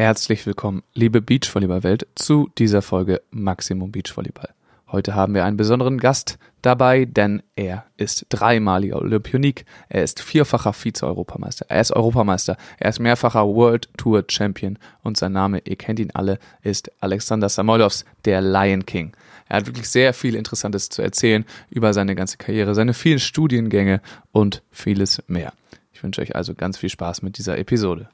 Herzlich willkommen, liebe Beachvolleyball-Welt, zu dieser Folge Maximum Beachvolleyball. Heute haben wir einen besonderen Gast dabei, denn er ist dreimaliger Olympionik, er ist vierfacher Vize-Europameister, er ist Europameister, er ist mehrfacher World Tour Champion und sein Name, ihr kennt ihn alle, ist Alexander Samoylovs, der Lion King. Er hat wirklich sehr viel Interessantes zu erzählen über seine ganze Karriere, seine vielen Studiengänge und vieles mehr. Ich wünsche euch also ganz viel Spaß mit dieser Episode.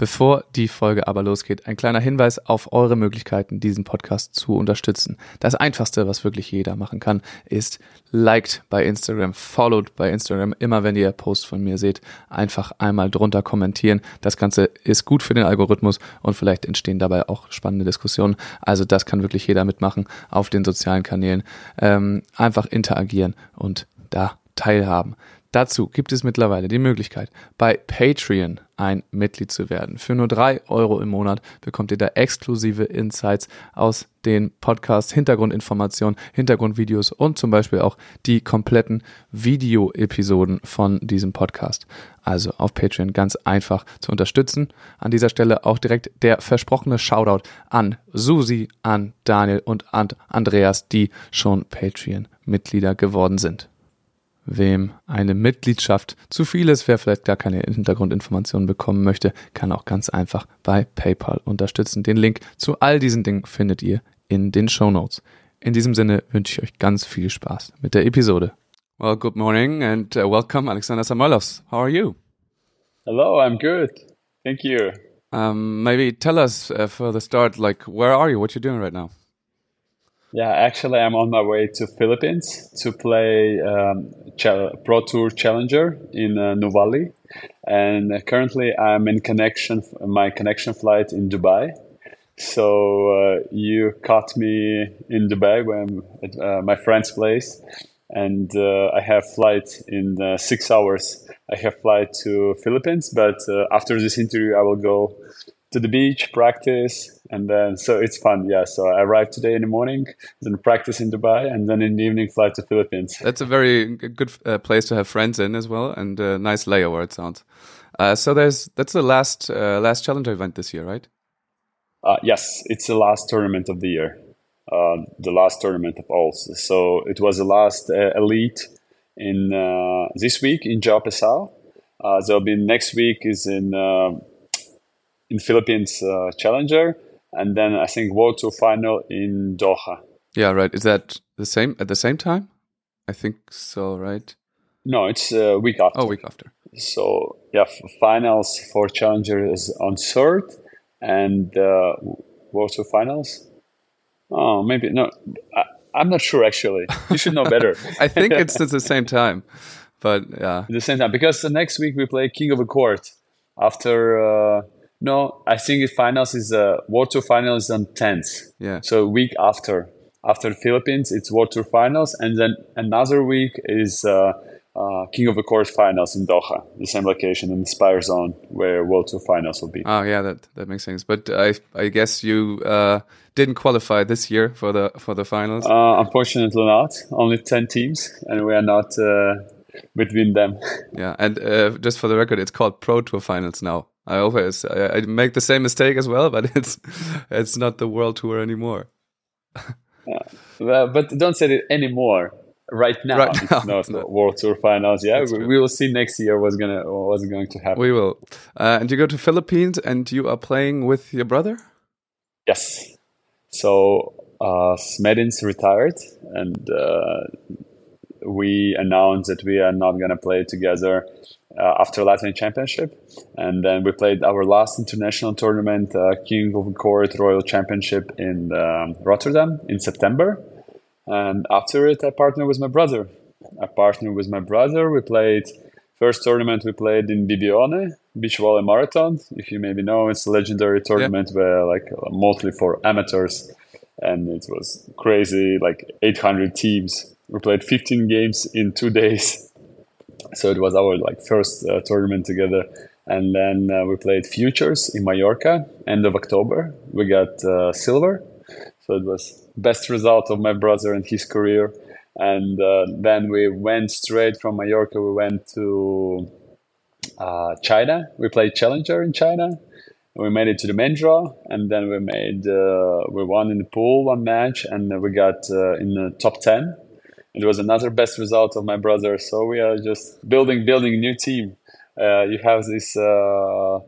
Bevor die Folge aber losgeht, ein kleiner Hinweis auf eure Möglichkeiten, diesen Podcast zu unterstützen. Das einfachste, was wirklich jeder machen kann, ist liked bei Instagram, followed bei Instagram. Immer wenn ihr Post von mir seht, einfach einmal drunter kommentieren. Das Ganze ist gut für den Algorithmus und vielleicht entstehen dabei auch spannende Diskussionen. Also das kann wirklich jeder mitmachen auf den sozialen Kanälen. Ähm, einfach interagieren und da teilhaben. Dazu gibt es mittlerweile die Möglichkeit, bei Patreon ein Mitglied zu werden. Für nur drei Euro im Monat bekommt ihr da exklusive Insights aus den Podcasts, Hintergrundinformationen, Hintergrundvideos und zum Beispiel auch die kompletten Video-Episoden von diesem Podcast. Also auf Patreon ganz einfach zu unterstützen. An dieser Stelle auch direkt der versprochene Shoutout an Susi, an Daniel und an Andreas, die schon Patreon-Mitglieder geworden sind wem eine Mitgliedschaft zu viel ist, wer vielleicht gar keine Hintergrundinformationen bekommen möchte, kann auch ganz einfach bei PayPal unterstützen. Den Link zu all diesen Dingen findet ihr in den Show Notes. In diesem Sinne wünsche ich euch ganz viel Spaß mit der Episode. Well, good morning and uh, welcome, Alexander Samoilovs. How are you? Hello, I'm good. Thank you. Um, maybe tell us uh, for the start, like, where are you? What you doing right now? Yeah, actually, I'm on my way to Philippines to play um, Pro Tour Challenger in uh, Nuvali, and currently I'm in connection my connection flight in Dubai. So uh, you caught me in Dubai when at uh, my friend's place, and uh, I have flight in uh, six hours. I have flight to Philippines, but uh, after this interview, I will go to the beach, practice, and then so it's fun. Yeah, so I arrived today in the morning, then practice in Dubai, and then in the evening fly to Philippines. That's a very good uh, place to have friends in as well, and a nice layover it sounds. Uh, so there's that's the last uh, last challenger event this year, right? Uh, yes, it's the last tournament of the year, uh, the last tournament of all. So it was the last uh, elite in this week in Joao Pessoa. there'll be next week is in in Philippines uh, Challenger, and then I think World Tour final in Doha. Yeah, right. Is that the same at the same time? I think so, right? No, it's a week after. Oh, week after. So yeah, finals for Challenger is on third, and uh, World Tour finals. Oh, maybe no. I, am not sure actually. You should know better. I think it's at the same time, but yeah, at the same time because the next week we play King of the Court after. Uh, no, I think the finals is uh, World Tour finals is on 10th. Yeah. So a week after after the Philippines, it's World Tour finals, and then another week is uh, uh, King of the Court finals in Doha, the same location in the Aspire Zone where World Tour finals will be. Oh yeah, that that makes sense. But I I guess you uh, didn't qualify this year for the for the finals. Uh, unfortunately, not. Only ten teams, and we are not uh, between them. Yeah, and uh, just for the record, it's called Pro Tour Finals now. I always I, I, make the same mistake as well, but it's it's not the world tour anymore. yeah. well, but don't say it anymore. Right now, right now it's not it's not. world tour finals. Yeah, we, we, will see next year what's gonna what's going to happen. We will. Uh, and you go to Philippines, and you are playing with your brother. Yes. So uh, Smedin's retired, and uh, we announced that we are not going to play together uh, after Latvian Championship, and then we played our last international tournament, uh, King of Court Royal Championship in um, Rotterdam in September. And after it, I partnered with my brother. I partnered with my brother. We played first tournament we played in Bibione Beach Volley Marathon. If you maybe know, it's a legendary tournament yeah. where like mostly for amateurs, and it was crazy, like 800 teams. We played 15 games in two days so it was our like first uh, tournament together. And then uh, we played futures in mallorca end of october. We got uh, silver. So it was best result of my brother and his career. And uh, then we went straight from mallorca. We went to uh, china. We played challenger in china. We made it to the main draw, and then we made uh, we won in the pool one match, and we got in the top ten. It was another best result of my brother. So we are just building building new team. Uh, you have this uh,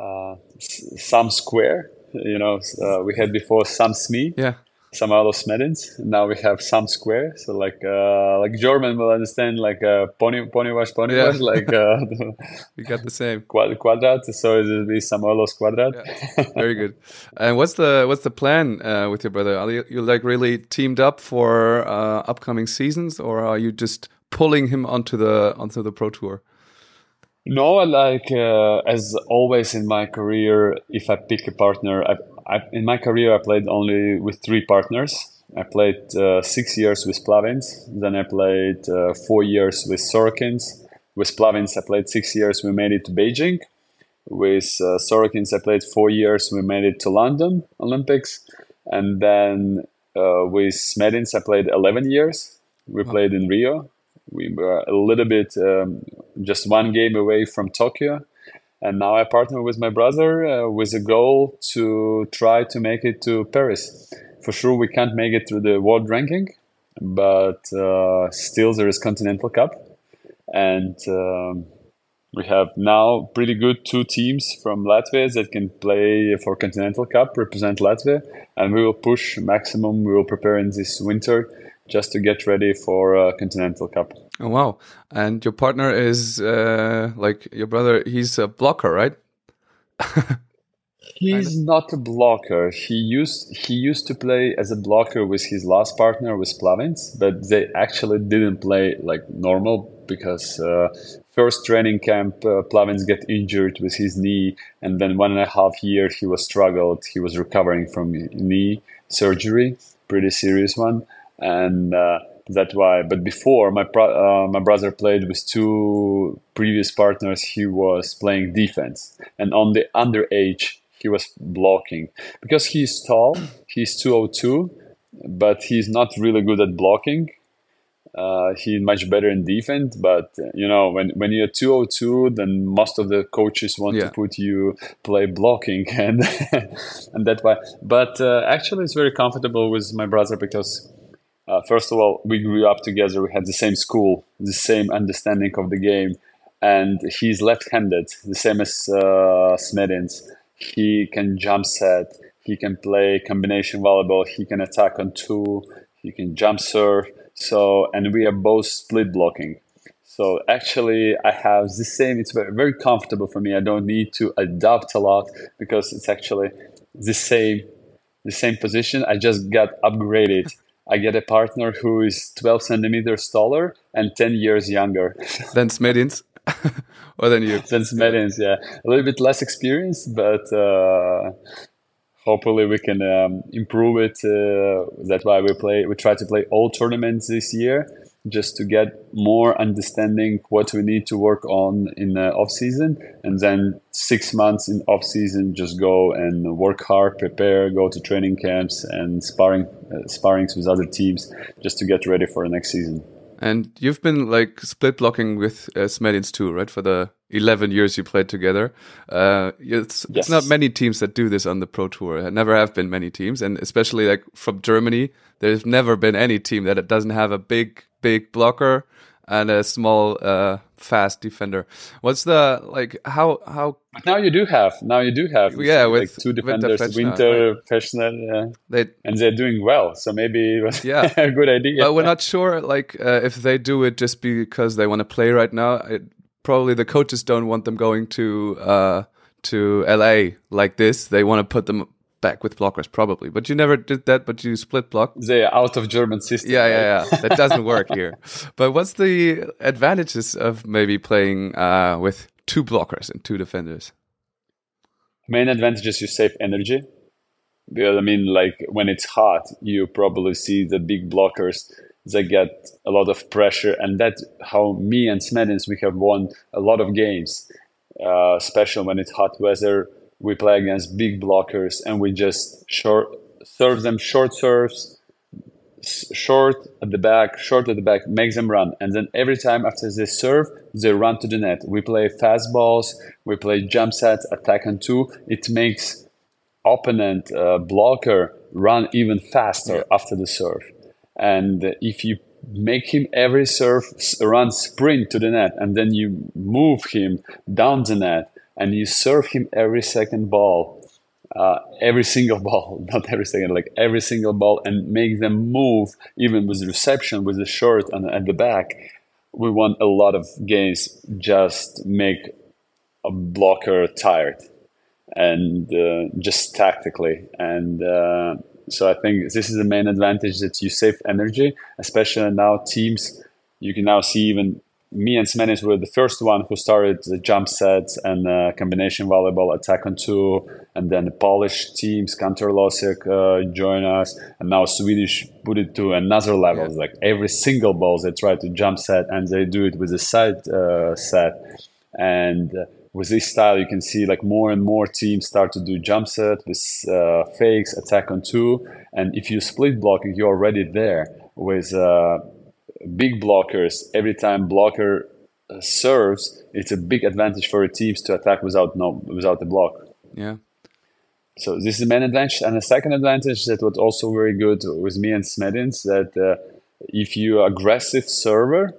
uh, Sam Square. You know, uh, we had before Sam Smee. Yeah Samuel Smedins. Now we have Sam Square. So like uh, like German will understand like uh, pony pony wash pony Yeah. wash like uh, We got the same. quad, quadrat. So it will be Samuelos quadrat. Very good. And what's the what's the plan uh, with your brother? Are you, you like really teamed up for uh, upcoming seasons, or are you just pulling him onto the onto the pro tour? No, like uh, as always in my career, if I pick a partner, I, I, in my career I played only with three partners. I played uh, six years with Plavins, then I played uh, four years with Sorokins. With Plavins, I played six years. We made it to Beijing. With uh, Sorokins, I played four years. We made it to London Olympics, and then uh, with Smedins, I played eleven years. We played in Rio. We were a little bit um, just one game away from Tokyo, and now I partner with my brother uh, with a goal to try to make it to Paris. For sure, we can't make it through the world ranking, but uh, still there is Continental Cup, and um, we have now pretty good two teams from Latvia that can play for Continental Cup, represent Latvia, and we will push maximum. We will prepare in this winter just to get ready for uh, Continental Cup. Oh wow! And your partner is uh, like your brother. He's a blocker, right? He's not a blocker. He used he used to play as a blocker with his last partner with Plavins, but they actually didn't play like normal because uh, first training camp uh, Plavins got injured with his knee, and then one and a half year he was struggled. He was recovering from knee surgery, pretty serious one, and. Uh, that's why. But before, my pro- uh, my brother played with two previous partners. He was playing defense, and on the underage, he was blocking because he's tall. He's 202, but he's not really good at blocking. Uh, he's much better in defense, but you know when when you're 202, then most of the coaches want Yeah. to put you play blocking, and and that's why. But uh, actually, it's very comfortable with my brother because uh, first of all, we grew up together. We had the same school, the same understanding of the game, and he's left-handed, the same as uh, Smedins. He can jump set. He can play combination volleyball. He can attack on two. He can jump serve. So, and we are both split blocking. So actually, I have the same. It's very, very comfortable for me. I don't need to adapt a lot because it's actually the same, the same position. I just got upgraded. I get a partner who is 12 centimeters taller and 10 years younger Then Smedins, or then you. than Smedins. Yeah, a little bit less experience, but uh, hopefully we can um, improve it. Uh, that's why we play. We try to play all tournaments this year, just to get more understanding what we need to work on in the off season, and then six months in off season, just go and work hard, prepare, go to training camps and sparring, uh, sparrings with other teams, just to get ready for the next season. And you've been like split blocking with uh, Smedins too, right? For the 11 years you played together. Uh, it's, Yes. it's not many teams that do this on the pro tour. There never have been many teams. And especially like from Germany, there's never been any team that doesn't have a big, big blocker and a small, uh, fast defender. What's the, like, how, how But now you do have. Now you do have. Yeah, like with two Winter defenders, Fechner, Winter, Fechner, yeah. they, and they're doing well. So maybe it was Yeah. a good idea. but we're not sure like uh, if they do it just because they want to play right now it, probably the coaches don't want them going to uh to la like this they want to put them back with blockers probably but you never did that but you split block They're out of German system. yeah yeah yeah that doesn't work here but what's the advantages of maybe playing uh with two blockers and two defenders Main advantage is you save energy. Because I mean, like when it's hot, you probably see the big blockers. They get a lot of pressure, and that's how me and Smedins we have won a lot of games. Uh, especially when it's hot weather, we play against big blockers, and we just short serve them short serves, short at the back, short at the back, makes them run, and then every time after they serve, they run to the net. We play fast balls, we play jump sets, attack on two. It makes opponent uh, blocker run even faster after the serve. And if you make him every serve run sprint to the net, and then you move him down the net, and you serve him every second ball, uh, every single ball, not every second, like every single ball, and make them move even with reception, with the short and at the back. We want a lot of games just make a blocker tired and uh, just tactically. And uh, so I think this is the main advantage that you save energy, especially now teams. You can now see even me and Smedins were the first one who started the jump sets and uh, combination volleyball attack on two, and then the Polish teams, Kantor uh, join us, and now Swedish put it to another level. Yeah. Like every single ball they try to jump set, and they do it with a side uh, set, and uh, with this style you can see like more and more teams start to do jump set with uh, fakes, attack on two, and if you split blocking, you're already there with uh, big blockers, every time blocker uh, serves, it's a big advantage for teams to attack without no without the block. Yeah. So this is the main advantage, and the second advantage that was also very good with me and Smedins that uh, if you aggressive server,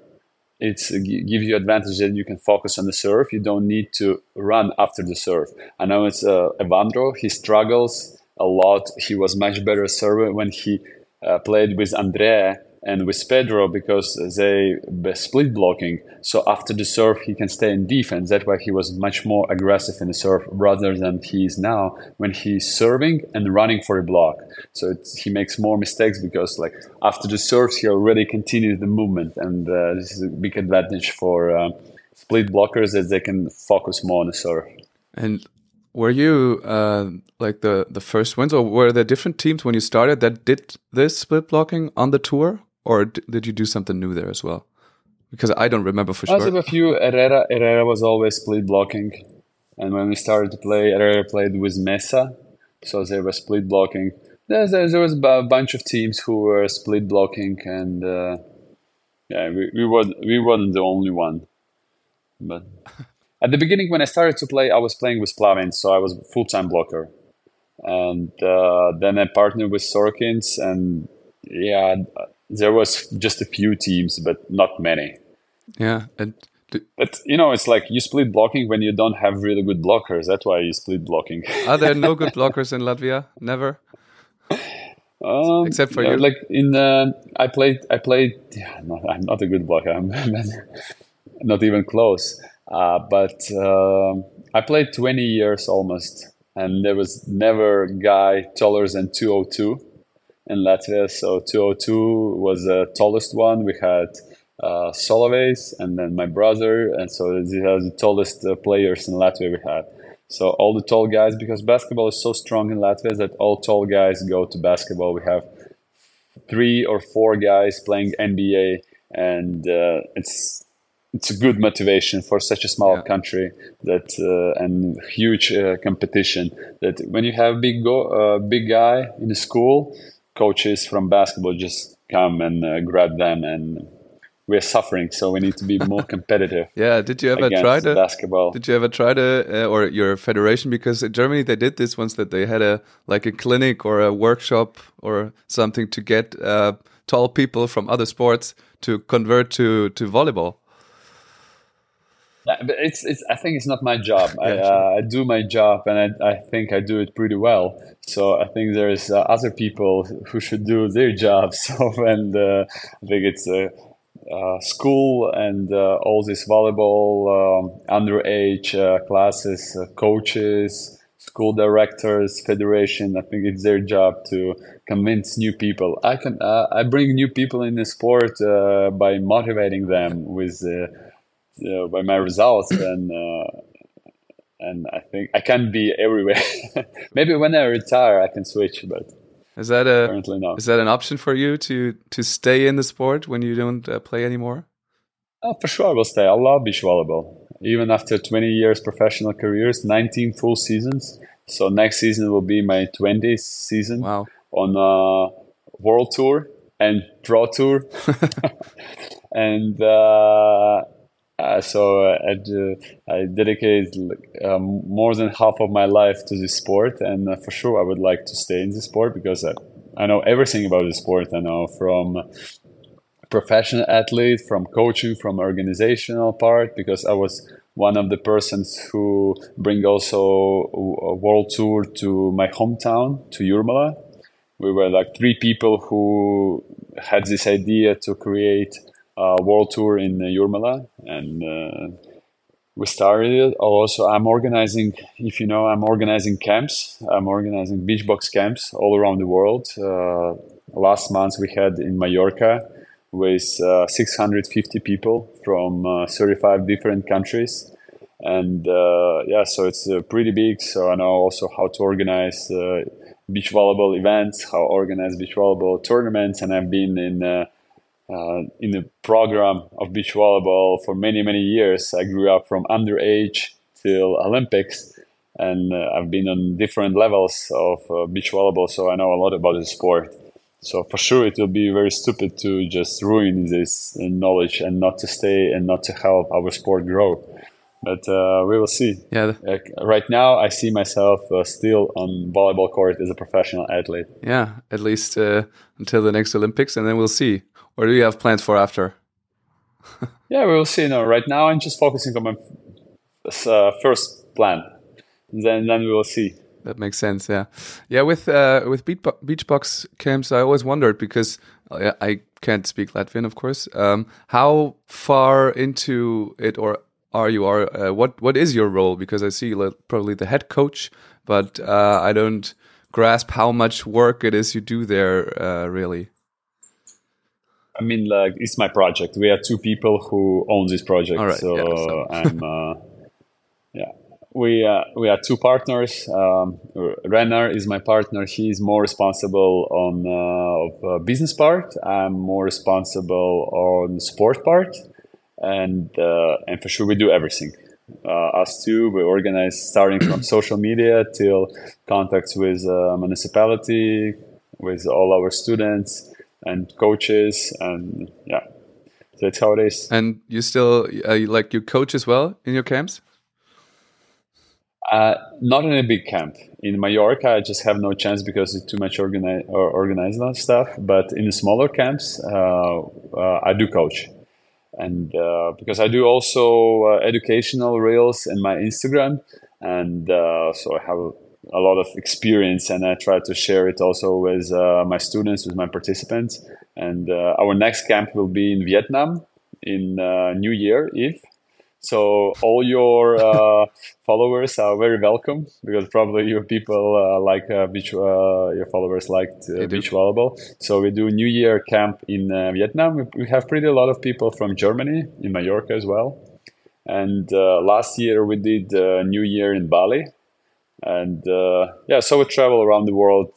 it uh, gives you advantage that you can focus on the serve. You don't need to run after the serve. I know it's uh, Evandro. He struggles a lot. He was much better server when he uh, played with Andrea and with Pedro because they split blocking. So after the serve, he can stay in defense. That's why he was much more aggressive in the serve rather than he is now when he's serving and running for a block. So he makes more mistakes because like after the serves, he already continues the movement, and uh, this is a big advantage for uh, split blockers as they can focus more on the serve. And were you uh, like the the first ones, or were there different teams when you started that did this split blocking on the tour? Or did you do something new there as well? Because I don't remember for I sure. I a few. Herrera, Herrera was always split blocking, and when we started to play, Herrera played with Mesa, so they were split blocking. There, there, there was a bunch of teams who were split blocking, and uh, yeah, we, we were we weren't the only one. But at the beginning, when I started to play, I was playing with Plavin, so I was full time blocker, and uh, then I partnered with Sorokins, and yeah, there was just a few teams, but not many. Yeah, and but you know, it's like you split blocking when you don't have really good blockers. That's why you split blocking. Are there no good blockers in Latvia? Never. Um, Except for yeah, you. Like in, uh, I played. I played. Yeah, no, I'm not a good blocker. I'm not even close. Uh, but uh, I played 20 years almost, and there was never a guy taller than 202 in Latvia. So 202 was the tallest one. We had uh, Soloveis and then my brother. And so these are the tallest uh, players in Latvia we had. So all the tall guys, because basketball is so strong in Latvia that all tall guys go to basketball. We have three or four guys playing NBA, and uh, it's it's a good motivation for such a small yeah. country that uh, and huge uh, competition. That when you have big go, uh, big guy in the school, coaches from basketball just come and uh, grab them and we're suffering so we need to be more competitive yeah did you ever try to basketball. did you ever try to uh, or your federation because in germany they did this once that they had a like a clinic or a workshop or something to get uh, tall people from other sports to convert to to volleyball but it's, it's I think it's not my job. I, uh, I do my job, and I, I think I do it pretty well. So I think there's uh, other people who should do their jobs. So and uh, I think it's a uh, school and uh, all this volleyball um, underage uh, classes, coaches, school directors, federation. I think it's their job to convince new people. I can I bring new people in the sport by motivating them with uh, by my results and uh, and I think I can't be everywhere. Maybe when I retire, I can switch, but is that a currently not. Is that an option for you to to stay in the sport when you don't uh, play anymore? Oh, for sure, I will stay. I love beach volleyball. Even after 20 years professional careers, 19 full seasons. So next season will be my 20th season wow. on a world tour and draw tour. and uh, Uh, so uh, I, I dedicate um, more than half of my life to this sport, and uh, for sure I would like to stay in the sport because I, I know everything about the sport. I know from professional athlete, from coaching, from organizational part, because I was one of the persons who bring also a world tour to my hometown to Jurmala. We were like three people who had this idea to create a world tour in Jurmala, and uh, we started it. Also, I'm organizing. If you know, I'm organizing camps. I'm organizing Beachbox camps all around the world. Uh, last month we had in Mallorca with uh, 650 people from uh, 35 different countries. And uh, yeah, so it's uh, pretty big. So I know also how to organize uh, beach volleyball events, how organize beach volleyball tournaments, and I've been in uh, in the program of beach volleyball for many many years. I grew up from underage till Olympics, and I've been on different levels of beach volleyball, so I know a lot about the sport. So for sure, it will be very stupid to just ruin this knowledge and not to stay and not to help our sport grow. But uh, we will see. Yeah. right now, I see myself uh, still on volleyball court as a professional athlete. Yeah, at least uh, until the next Olympics, and then we'll see. Or do you have plans for after? yeah, we will see. No, right now I'm just focusing on my uh, first plan. Then, then we will see that makes sense. Yeah, yeah. With uh, with beach, beach box camps, I always wondered because uh, I can't speak Latvian, of course. Um, how far into it, or are you? Are uh, what what is your role? Because I see you like, probably the head coach, but uh, I don't grasp how much work it is you do there. Uh, really. I mean, like it's my project. We are two people who own this project, so, yeah, so. I'm. Uh, yeah, we uh, we are two partners. Um, Renner is my partner. He is more responsible on uh, of, uh, business part. I'm more responsible on sport part, and uh, and for sure we do everything. Uh, us two, we organize starting from social media till contacts with uh, municipality, with all our students and coaches, and yeah, that's how it is. And you still like you coach as well in your camps? Uh, not in a big camp. In Mallorca, I just have no chance because it's too much organi- or organized stuff. But in the smaller camps, uh, uh, I do coach. And uh, because I do also uh, educational reels in my Instagram. And uh, so I have a lot of experience and I try to share it also with my students, with my participants. And our next camp will be in Vietnam in New Year Eve so all your uh, followers are very welcome because probably your people uh, like uh, beach, uh, your followers like beach volleyball. So we do New Year camp in uh, Vietnam. We, have pretty a lot of people from Germany in Mallorca as well. And uh, last year we did New Year in Bali. And yeah, so we travel around the world.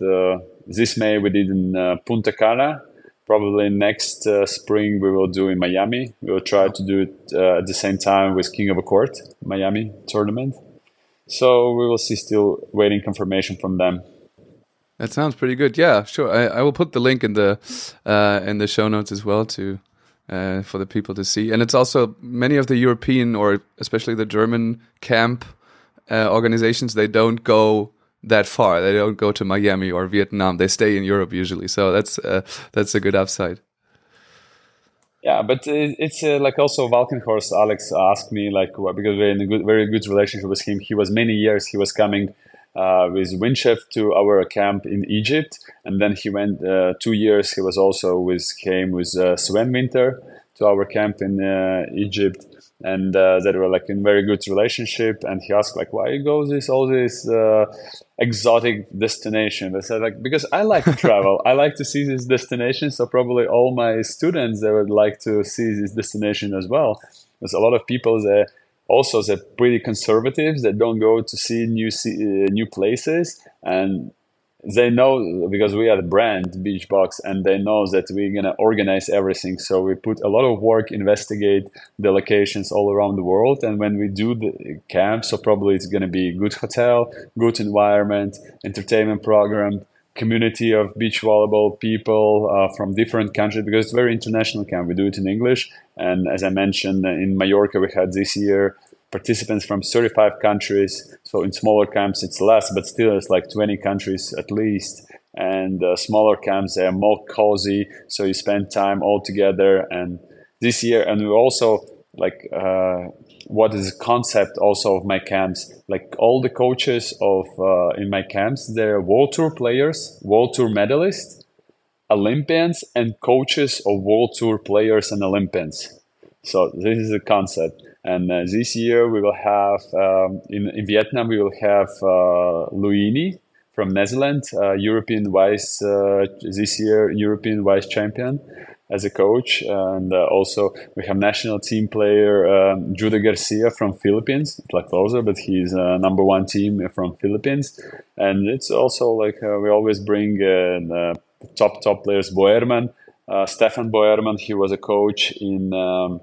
this May we did in Punta Cana probably next uh, spring we will do in Miami. We will try to do it uh, at the same time with King of a Court Miami tournament. So we will see. Still waiting confirmation from them. That sounds pretty good. Yeah, sure. I, I will put the link in the uh, in the show notes as well to uh, for the people to see. And it's also many of the European or especially the German camp uh, organizations. They don't go that far. They don't go to Miami or Vietnam. They stay in Europe usually. So that's uh, that's a good upside. Yeah, but it's uh, like also Walkenhorst. Alex asked me like because we're in a good, very good relationship with him. He was many years. He was coming uh, with Windscheif to our camp in Egypt, and then he went uh, two years. He was also with came with uh, Sven Winter to our camp in uh, Egypt and uh, that were like in very good relationship. And he asked like why you go this all this uh, exotic destination? I said like because i like to travel. I like to see this destination. So probably all my students they would like to see this destination as well. There's a lot of people that also they're pretty conservative. They don't go to see new see, uh, new places. And they know because we are the brand Beachbox and they know that we're to organize everything. So we put a lot of work, investigate the locations all around the world. And when we do the camp, so probably it's to be good hotel, good environment, entertainment program, community of beach volleyball people uh, from different countries because it's very international camp. We do it in English, and as I mentioned in Mallorca, we had this year participants from 35 countries. So in smaller camps, it's less, but still, it's like 20 countries at least. And uh, smaller camps, they are more cozy, so you spend time all together. And this year, and we also like uh, what is the concept also of my camps like all the coaches of uh, in my camps they're world tour players world tour medalists olympians and coaches of world tour players and olympians so this is the concept and uh, this year we will have um, in, in vietnam we will have uh, luini from netherlands uh, european vice uh, this year european vice champion as a coach, and uh, also we have national team player um, Jude Garcia from Philippines. Like closer, but he's uh, number one team from Philippines, and it's also like we always bring top top players. Boerman, Stefan Boerman, he was a coach in um,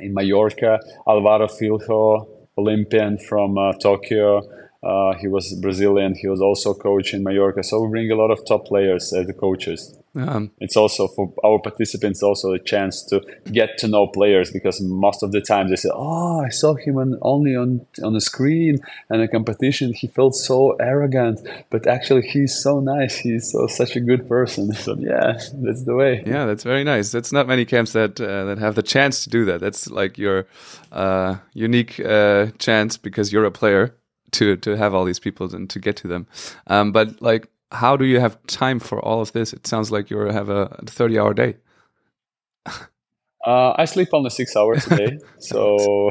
in Mallorca. Alvaro Filho, Olympian from uh, Tokyo. Uh, he was Brazilian. He was also coach in Mallorca. So we bring a lot of top players as the coaches. Um, it's also for our participants also a chance to get to know players because most of the time they say, "Oh, I saw him on, only on on the screen and a competition. He felt so arrogant, but actually he's so nice. He's so such a good person." So yeah, that's the way. Yeah, that's very nice. That's not many camps that uh, that have the chance to do that. That's like your uh, unique uh, chance because you're a player to to have all these people and to get to them. Um, but like how do you have time for all of this? It sounds like you have a 30 hour day. Uh, I sleep only six hours a day. so,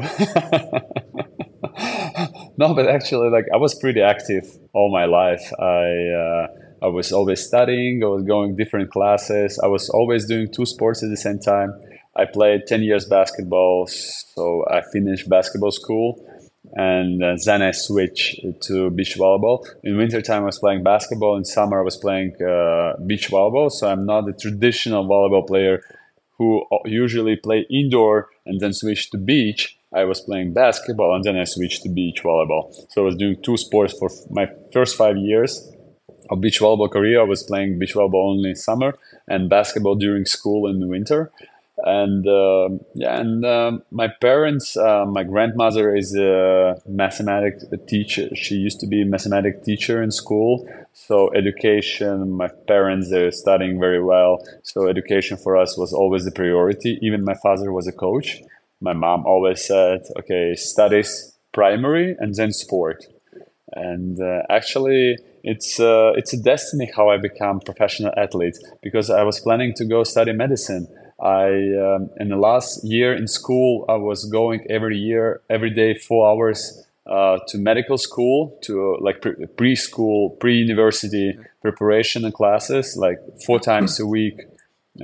no, but actually, like I was pretty active all my life. I, uh, I was always studying, I was going different classes, I was always doing two sports at the same time. I played 10 years basketball, so I finished basketball school and uh, then I switched to beach volleyball. In wintertime, I was playing basketball. In summer, I was playing uh, beach volleyball. So I'm not a traditional volleyball player who usually play indoor and then switch to beach. I was playing basketball and then I switched to beach volleyball. So I was doing two sports for my first five years of beach volleyball career. I was playing beach volleyball only in summer and basketball during school in the winter and uh, yeah, and uh, my parents, uh, my grandmother is a mathematics teacher. She used to be a mathematics teacher in school. So education, my parents they're studying very well. So education for us was always the priority. Even my father was a coach. My mom always said, "Okay, studies primary and then sport." And uh, actually, it's uh, it's a destiny how I become professional athlete because I was planning to go study medicine I um, in the last year in school, I was going every year, every day, four hours uh, to medical school, to uh, like pre- preschool, pre-university preparation and classes, like four times a week,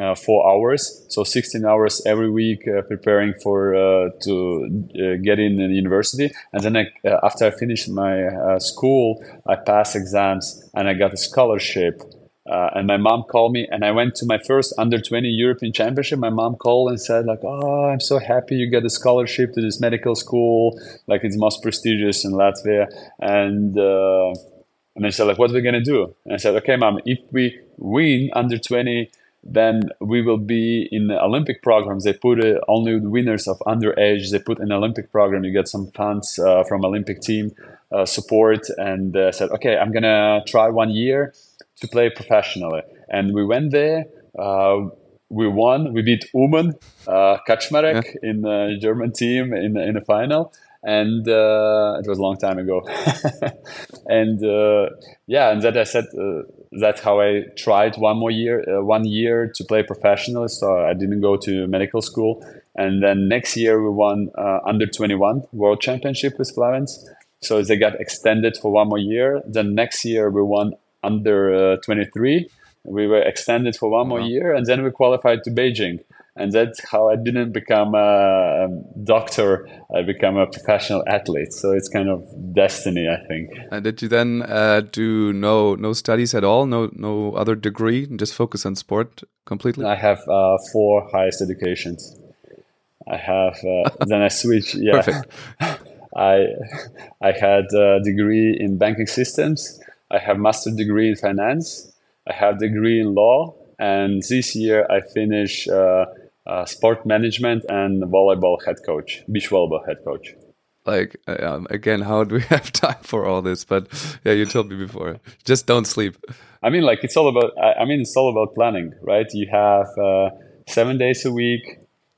uh, four hours. So 16 hours every week uh, preparing for uh, to uh, get in the university. And then I, after I finished my school, I passed exams and I got a scholarship uh, and my mom called me, and I went to my first under 20 European Championship. My mom called and said, like, "Oh, I'm so happy you got a scholarship to this medical school, like it's most prestigious in Latvia." And uh, and they said, like, "What are we gonna do?" And I said, "Okay, mom, if we win under 20." Then we will be in the Olympic programs. They put uh, only winners of underage. They put an Olympic program. You get some funds uh, from Olympic team uh, support. And I said, okay, I'm gonna try one year to play professionally. And we went there. Uh, we won. We beat Uman uh, Kaczmarek yeah. in the German team in in the final, and uh, it was a long time ago. and uh, yeah, and that I said uh, that's how I tried one more year, uh, one year to play professionally. So I didn't go to medical school, and then next year we won uh, under twenty one world championship with Florence. So they got extended for one more year. Then next year we won under uh, 23. We were extended for one more year, and then we qualified to Beijing. And that's how I didn't become a doctor. I became a professional athlete. So it's kind of destiny, I think. And did you then uh, do no no studies at all? No no other degree? and Just focus on sport completely? I have uh, four highest educations. I have uh, then I switch. Yeah, I I had a degree in banking systems I have master degree in finance. I have degree in law, and this year I finish uh, uh, sport management and volleyball head coach, beach volleyball head coach. Like um, again, how do we have time for all this? But yeah, you told me before. Just don't sleep. I mean, like it's all about. I mean, it's all about planning, right? You have uh, seven days a week.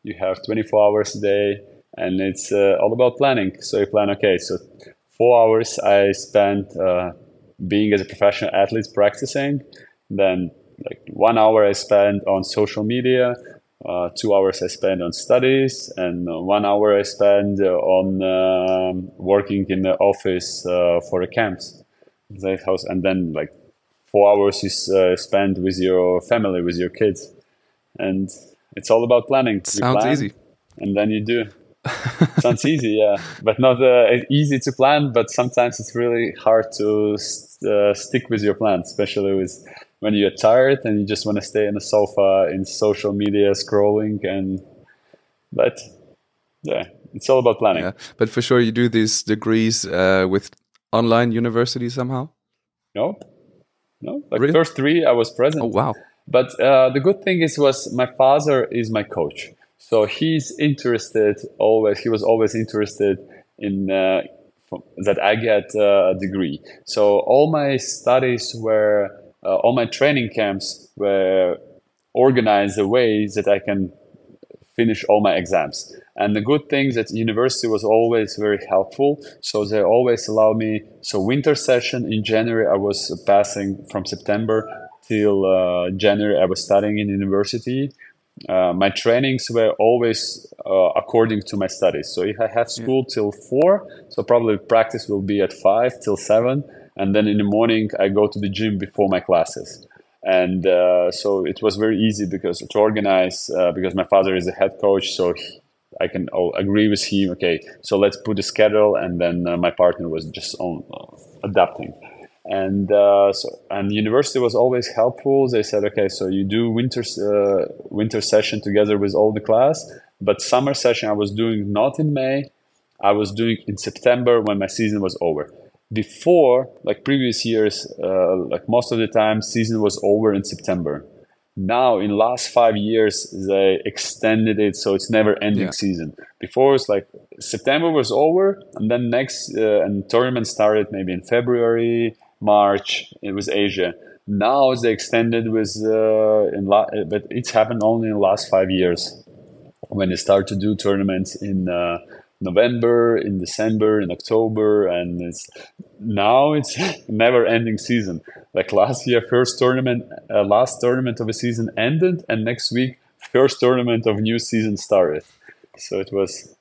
You have twenty four hours a day, and it's uh, all about planning. So you plan. Okay, so four hours I spent uh, being as a professional athlete practicing. Then like one hour I spend on social media uh, two hours I spend on studies, and one hour I spend on uh, working in the office uh, for the camps. House, and then like four hours you uh, spend with your family, with your kids, and it's all about planning. Sounds plan, easy, and then you do. Sounds easy, yeah, but not uh, easy to plan. But sometimes it's really hard to st- uh, stick with your plan, especially with when you're tired and you just want to stay on the sofa in social media scrolling and but yeah it's all about planning. Yeah, but for sure you do these degrees uh, with online university somehow? No. No like really? first three i was present. Oh wow. But uh, the good thing is was my father is my coach. So he's interested always he was always interested in uh, that i get uh, a degree so all my studies were uh, all my training camps were organized a way that I can finish all my exams. And the good thing that university was always very helpful. So they always allow me. So winter session in January, I was passing from September till uh, January. I was studying in university. Uh, my trainings were always uh, according to my studies. So if I have school yeah. till four, so probably practice will be at five till seven and then in the morning I go to the gym before my classes. And uh, so it was very easy because to organize uh, because my father is a head coach, so he, I can agree with him. Okay, so let's put a schedule, and then uh, my partner was just on uh, adapting. And uh, so and university was always helpful. They said, okay, so you do winter uh, winter session together with all the class, but summer session I was doing not in May. I was doing in September when my season was over before like previous years uh, like most of the time season was over in september now in last five years they extended it so it's never ending yeah. season before it's like september was over and then next uh, and tournament started maybe in february march it was asia now they extended with uh, in la- but it's happened only in the last five years when they start to do tournaments in uh, November, in December, in October, and it's now it's never ending season. Like last year, first tournament, uh, last tournament of a season ended, and next week, first tournament of new season started. So it was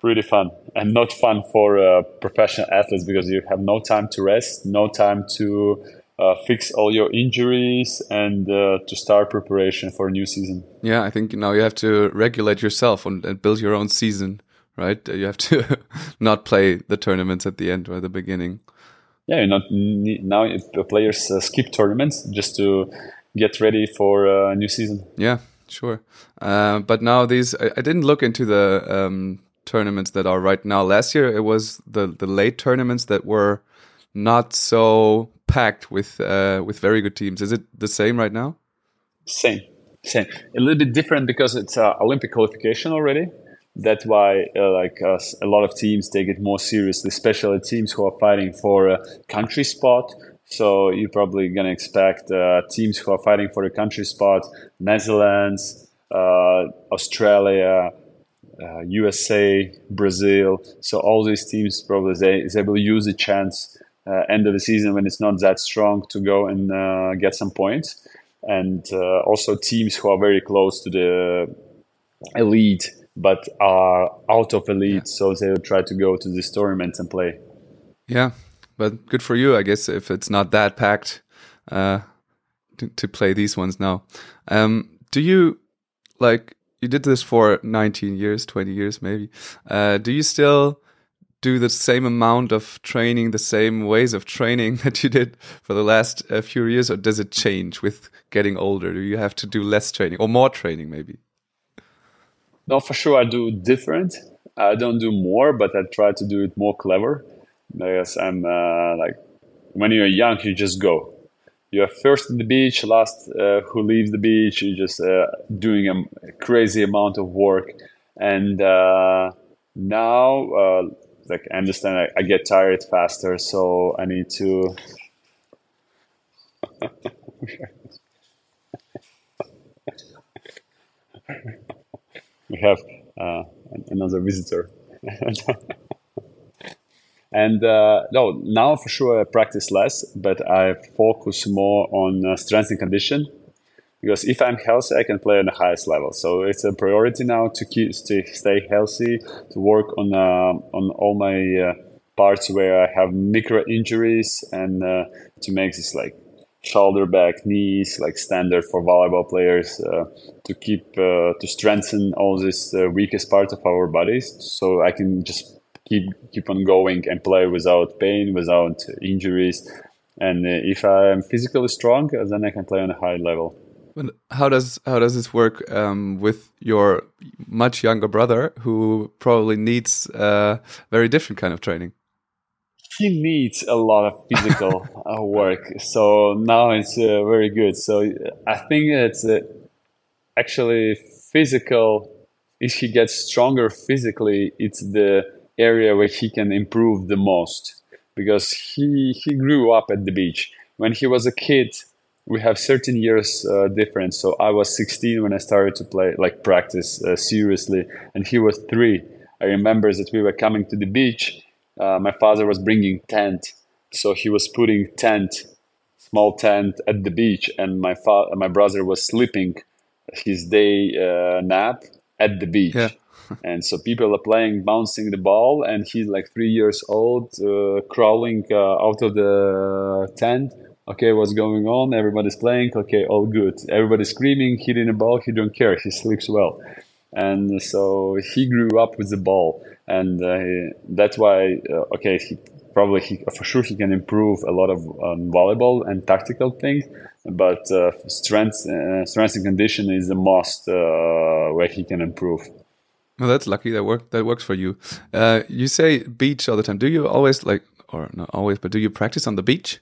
pretty fun and not fun for uh, professional athletes because you have no time to rest, no time to uh, fix all your injuries and uh, to start preparation for a new season. Yeah, I think now you have to regulate yourself and, and build your own season right? You have to not play the tournaments at the end or the beginning. Yeah, you not now players uh, skip tournaments just to get ready for a new season. Yeah, sure. Uh, but now these, I, I, didn't look into the um, tournaments that are right now. Last year it was the the late tournaments that were not so packed with uh, with very good teams. Is it the same right now? Same, same. A little bit different because it's uh, Olympic qualification already that's why uh, like uh, a lot of teams take it more seriously especially teams who are fighting for a country spot so you're probably going to expect uh, teams who are fighting for a country spot netherlands uh, usa uh, brazil so all these teams probably they, they will use a chance uh, end of the season when it's not that strong to go and get some points and also teams who are very close to the elite but are out of elite, yeah. so they will try to go to this tournament and play. Yeah, but good for you, I guess, if it's not that packed uh, to, to play these ones now. Um, do you like you did this for 19 years, 20 years, maybe? Uh, do you still do the same amount of training, the same ways of training that you did for the last uh, few years, or does it change with getting older? Do you have to do less training or more training, maybe? No, for sure, I do different. I don't do more, but I try to do it more clever because I'm uh, like when you're young, you just go. You're first at the beach, last uh, who leaves the beach. You're just uh, doing a crazy amount of work, and uh, now, uh, like I understand, I, I get tired faster, so I need to. we have uh, another visitor. and uh, no, now for sure I practice less, but I focus more on uh, strength and condition because if I'm healthy, I can play on the highest level. So it's a priority now to keep to stay healthy, to work on uh, on all my uh, parts where I have micro injuries, and uh, to make this like shoulder back knees like standard for volleyball players uh, to keep uh, to strengthen all this uh, weakest part of our bodies so i can just keep keep on going and play without pain without injuries and uh, if i'm physically strong then i can play on a high level and how does how does this work um, with your much younger brother who probably needs a uh, very different kind of training he needs a lot of physical uh, work. So now it's uh, very good. So I think it's uh, actually physical. If he gets stronger physically, it's the area where he can improve the most because he he grew up at the beach. When he was a kid, we have 13 years uh, difference. So I was 16 when I started to play, like practice uh, seriously, and he was three. I remember that we were coming to the beach uh, my father was bringing tent, so he was putting tent, small tent at the beach, and my fa- my brother was sleeping his day uh, nap at the beach. Yeah. and so people are playing, bouncing the ball, and he's like three years old, uh, crawling uh, out of the tent. Okay, what's going on? Everybody's playing. Okay, all good. Everybody's screaming, hitting the ball. He don't care. He sleeps well, and so he grew up with the ball and uh, that's why uh, okay he probably he, for sure he can improve a lot of um, volleyball and tactical things but uh, strength uh, strength and condition is the most uh, where he can improve well that's lucky. That work that works for you. Uh, you say beach all the time. Do you always like or not always but do you practice on the beach?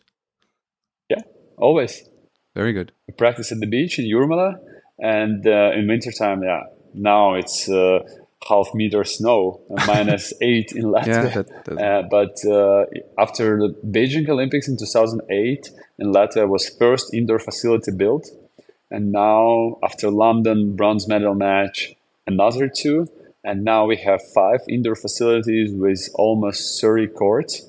Yeah always. Very good. We practice at the beach in Jurmala and in wintertime yeah now it's half meter snow, minus eight in Latvia. Yeah, that, that... Uh, but uh, after the Beijing Olympics in 2008, in Latvia was first indoor facility built, and now after London bronze medal match, another two, and now we have five indoor facilities with almost 30 courts.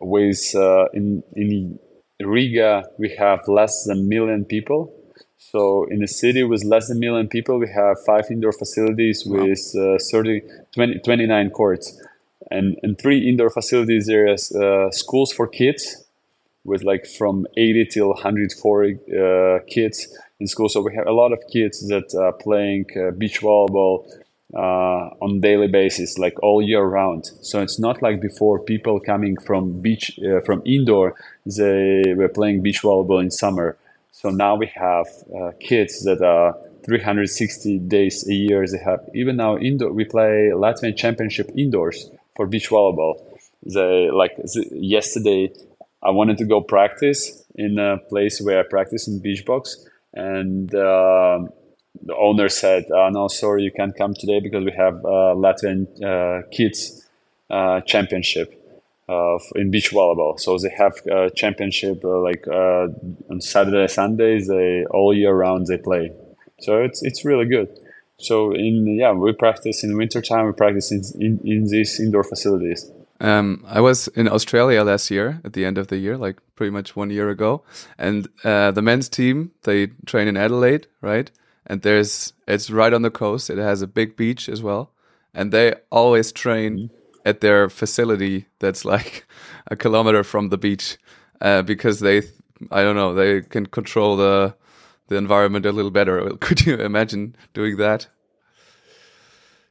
With uh, in in Riga, we have less than a million people so in a city with less than a million people, we have five indoor facilities wow. with uh, 30, 20, 29 courts. And, and three indoor facilities, there's uh, schools for kids with like from 80 till 140 uh, kids in school. So we have a lot of kids that are playing uh, beach volleyball uh, on daily basis, like all year round. So it's not like before people coming from beach, uh, from indoor, they were playing beach volleyball in summer so now we have uh, kids that are 360 days a year. They have even now indoor. We play Latvian Championship indoors for beach volleyball. They like yesterday. I wanted to go practice in a place where I practice in Beachbox, and uh, the owner said, oh, "No, sorry, you can't come today because we have uh, Latvian uh, kids uh, championship." uh, in beach volleyball. So they have a championship like on Saturday, Sundays. They all year round they play. So it's it's really good. So in yeah, we practice in wintertime. We practice in, in, in these indoor facilities. Um, I was in Australia last year at the end of the year, like pretty much one year ago, and uh, the men's team they train in Adelaide, right? And there's it's right on the coast. It has a big beach as well, and they always train. Mm -hmm at their facility that's like a kilometer from the beach uh, because they I don't know they can control the the environment a little better. Could you imagine doing that?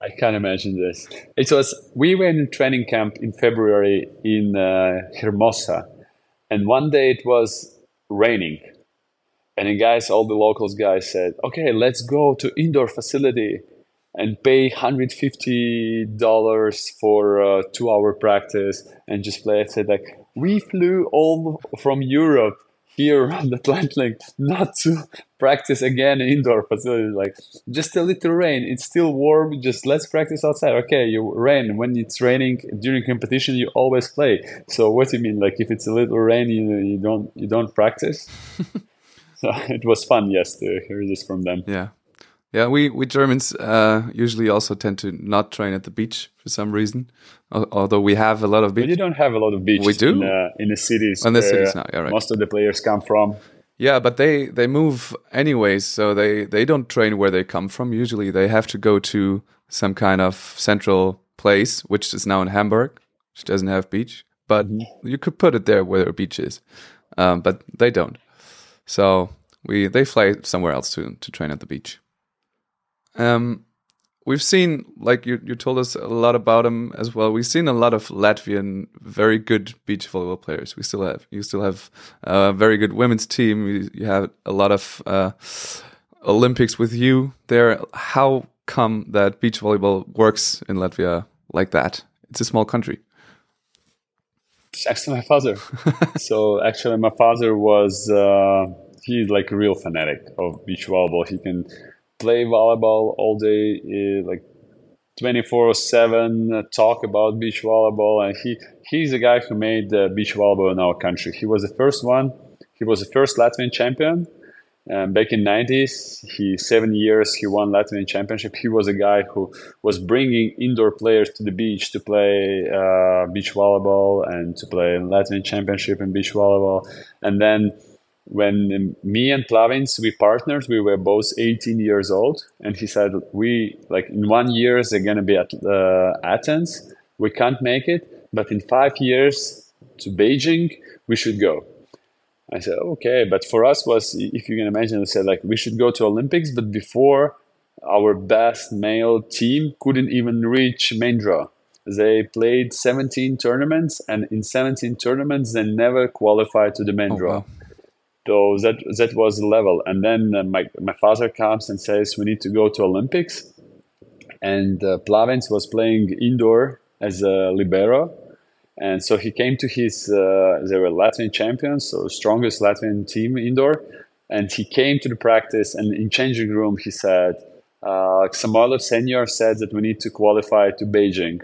I can't imagine this. It was we were in training camp in February in uh, Hermosa, and one day it was raining, and the guys, all the locals guys said, "Okay, let's go to indoor facility." and pay $150 for a two hour practice and just play. I said like, we flew all from Europe here on the Atlantic not to practice again in indoor facility. Like just a little rain, it's still warm. Just let's practice outside. Okay, you rain when it's raining during competition. You always play. So what do you mean? Like if it's a little rain, you you don't you don't practice. so it was fun, yes, to hear this from them. Yeah. Yeah, we, we Germans uh, usually also tend to not train at the beach for some reason, although we have a lot of beach. But you don't have a lot of beach. We do in, uh, in the cities. In the cities now, yeah, right. Most of the players come from. Yeah, but they they move anyways, so they they don't train where they come from. Usually, they have to go to some kind of central place, which is now in Hamburg, which doesn't have beach. But mm -hmm. you could put it there where a beach is, um, but they don't. So we they fly somewhere else to to train at the beach. Um, we've seen, like you, you told us a lot about them as well. We've seen a lot of Latvian very good beach volleyball players. We still have, you still have a very good women's team. You, you have a lot of uh, Olympics with you there. How come that beach volleyball works in Latvia like that? It's a small country. To my father. so actually, my father was uh, he's like a real fanatic of beach volleyball. He can play volleyball all day, uh, like 24 7 uh, talk about beach volleyball and he he's the guy who made uh, beach volleyball in our country he was the first one he was the first latvian champion um, back in 90s he seven years he won latvian championship he was a guy who was bringing indoor players to the beach to play uh, beach volleyball and to play latvian championship in beach volleyball and then when me and Plavins we partners, we were both 18 years old, and he said we like in one year they're gonna be at uh, Athens. We can't make it, but in five years to Beijing we should go. I said okay, but for us was if you can imagine, we said like we should go to Olympics, but before our best male team couldn't even reach main draw. They played 17 tournaments, and in 17 tournaments they never qualified to the main oh, draw. Wow so that that was the level. And then uh, my my father comes and says we need to go to Olympics. And uh, Plavins was playing indoor as a libero, and so he came to his. Uh, they were Latvian champions, so strongest Latvian team indoor. And he came to the practice, and in changing room he said, uh, Samoilov senior said that we need to qualify to Beijing,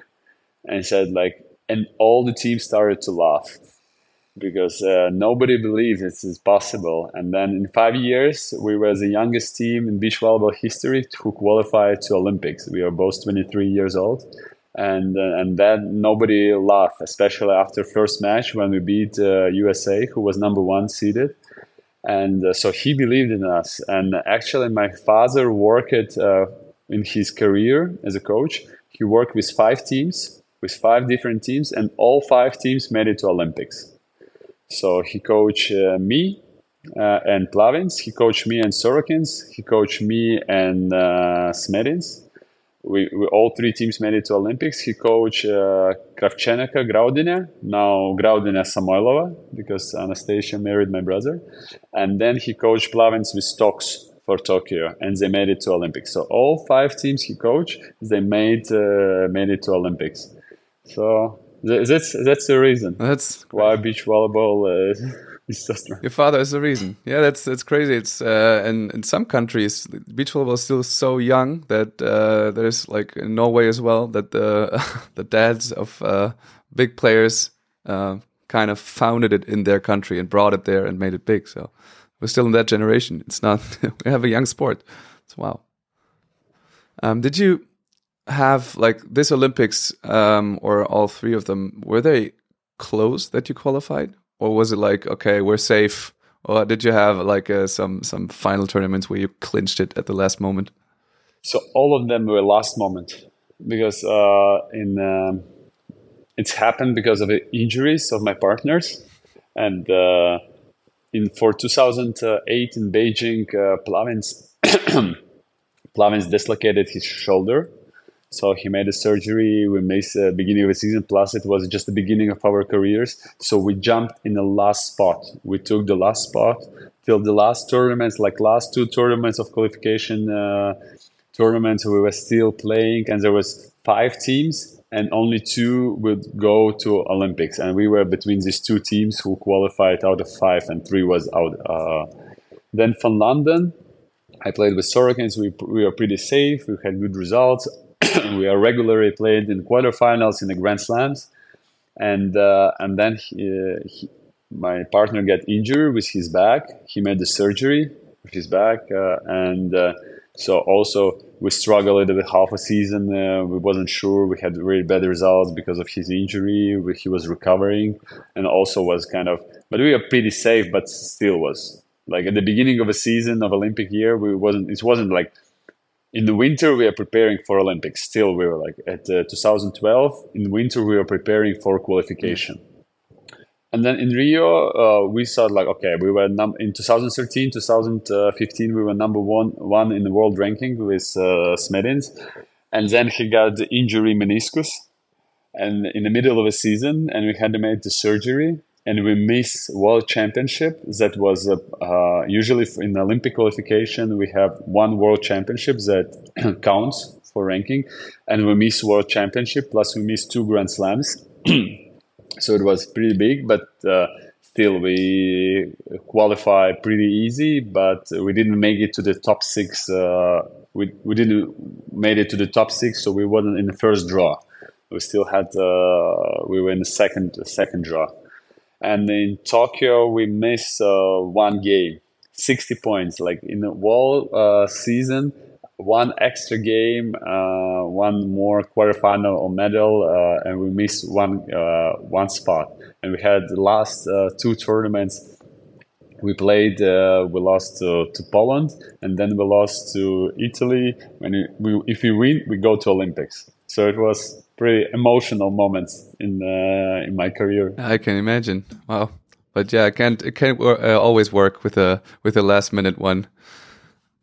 and said like, and all the team started to laugh because uh, nobody believed this is possible. And then in five years, we were the youngest team in beach volleyball history who qualified to Olympics. We are both 23 years old. And, uh, and then nobody laughed, especially after first match when we beat uh, USA, who was number one seeded. And uh, so he believed in us. And actually, my father worked uh, in his career as a coach. He worked with five teams, with five different teams, and all five teams made it to Olympics. So he coached uh, me uh, and Plavins. He coached me and Sorokins. He coached me and Smedins. We, we, all three teams made it to Olympics. He coached uh, Kravchenko Graudine, now Graudine Samoilova, because Anastasia married my brother. And then he coached Plavins with Točs for Tokyo, and they made it to Olympics. So all five teams he coached, they made uh, made it to Olympics. So that's that's the reason. That's why beach volleyball uh, so strong. Your father is the reason. Yeah, that's that's crazy. It's uh, and in some countries, beach volleyball is still so young that uh, there's like in Norway as well that the the dads of uh, big players uh, kind of founded it in their country and brought it there and made it big. So we're still in that generation. It's not we have a young sport. It's wow. Um, did you have like this Olympics um, or all three of them were they close that you qualified or was it like okay we're safe? Or did you have like uh, some some final tournaments where you clinched it at the last moment? So all of them were last moment because uh, in um, it's happened because of injuries of my partners. And uh, in for 2008 in Beijing uh, Plavins Plavins dislocated his shoulder so he made a surgery. We made the beginning of the season. Plus, it was just the beginning of our careers. So we jumped in the last spot. We took the last spot till the last tournaments, like last two tournaments of qualification uh, tournaments. We were still playing, and there was five teams, and only two would go to Olympics. And we were between these two teams who qualified out of five, and three was out. Uh, then from London, I played with Sorokins. We, we were pretty safe. We had good results. we are regularly played in quarterfinals in the Grand Slams, and uh, and then he, he, my partner got injured with his back. He made the surgery with his back, uh, and uh, so also we struggled a little bit half a season. Uh, we wasn't sure. We had really bad results because of his injury. He was recovering, and also was kind of. But we were pretty safe, but still was like at the beginning of a season of Olympic year. We wasn't. It wasn't like in the winter we are preparing for Olympics. Still, we were like at uh, 2012 in winter we were preparing for qualification. And then in Rio, uh, we thought like, okay, we were num- in 2013, 2015, we were number one one in the world ranking with uh, Smedins, and then he got the injury meniscus, and in the middle of a season, and we had to make the surgery, and we miss world championship. That was uh, uh, usually in Olympic qualification we have one world championship that counts for ranking, and we miss world championship plus we miss two Grand Slams. so it was pretty big, but uh, still we qualified pretty easy. But we didn't make it to the top six. Uh, we we didn't made it to the top six, so we wasn't in the first draw. We still had uh, we were in the second second draw, and in Tokyo we missed uh, one game, sixty points. Like in the whole uh, season, one extra game, uh, one more quarterfinal or medal, uh, and we missed one uh, one spot. And we had the last uh, two tournaments. We played. We lost to, to, Poland, and then we lost to Italy. When we, if we win, we go to Olympics. So it was pretty emotional moments in uh, in my career. I can imagine. Wow. But yeah, I can't. It can't always work with a with a last minute one.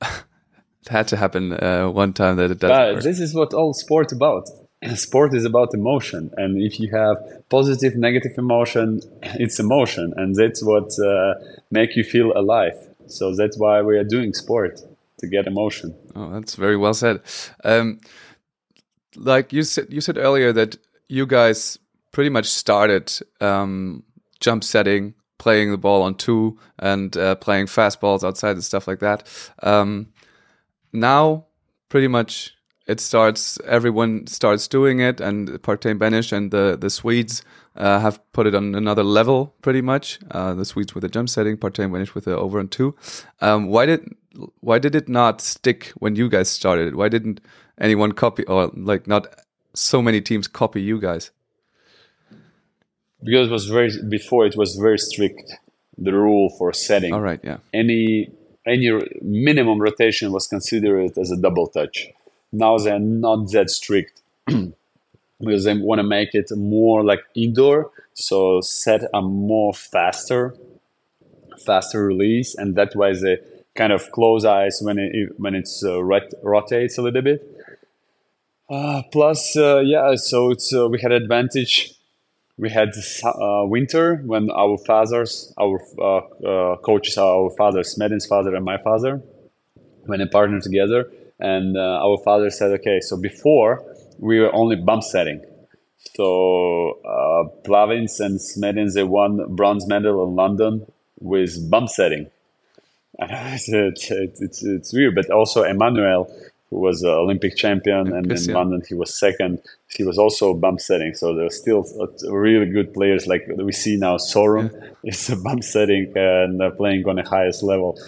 it had to happen uh, one time that it does. Uh, this is what all sport about. Sport is about emotion, and if you have positive, negative emotion, it's emotion, and that's what uh, make you feel alive. So that's why we are doing sport to get emotion. Oh, that's very well said. Um, like you said, you said earlier that you guys pretty much started um, jump setting, playing the ball on two, and uh, playing fastballs outside and stuff like that. Um, now pretty much it starts everyone starts doing it and Partain Benesh and the the Swedes uh, have put it on another level pretty much uh, the Swedes with the jump setting Partain Benesh with the over and two um, why did why did it not stick when you guys started it? why didn't anyone copy or like not so many teams copy you guys because it was very before it was very strict the rule for setting all right yeah any any minimum rotation was considered as a double touch. Now they're not that strict because they want to make it more like indoor, so set a more faster, faster release, and that way they kind of close eyes when it when it's uh, rot- rotates a little bit. Uh, plus, uh, yeah, so it's uh, we had advantage we had uh, winter when our fathers, our uh, uh, coaches, our fathers, Smedins' father and my father, when they partnered together, and our father said, "Okay, so before we were only bump setting." So uh, Plavins and Smedins they won bronze medal in London with bump setting. it's, it's, it's, it's weird, but also Emanuel who was an Olympic champion, and in London he was second. He was also bump setting, so there are still really good players like we see now. Sorum yeah. is a bump setting and playing on the highest level.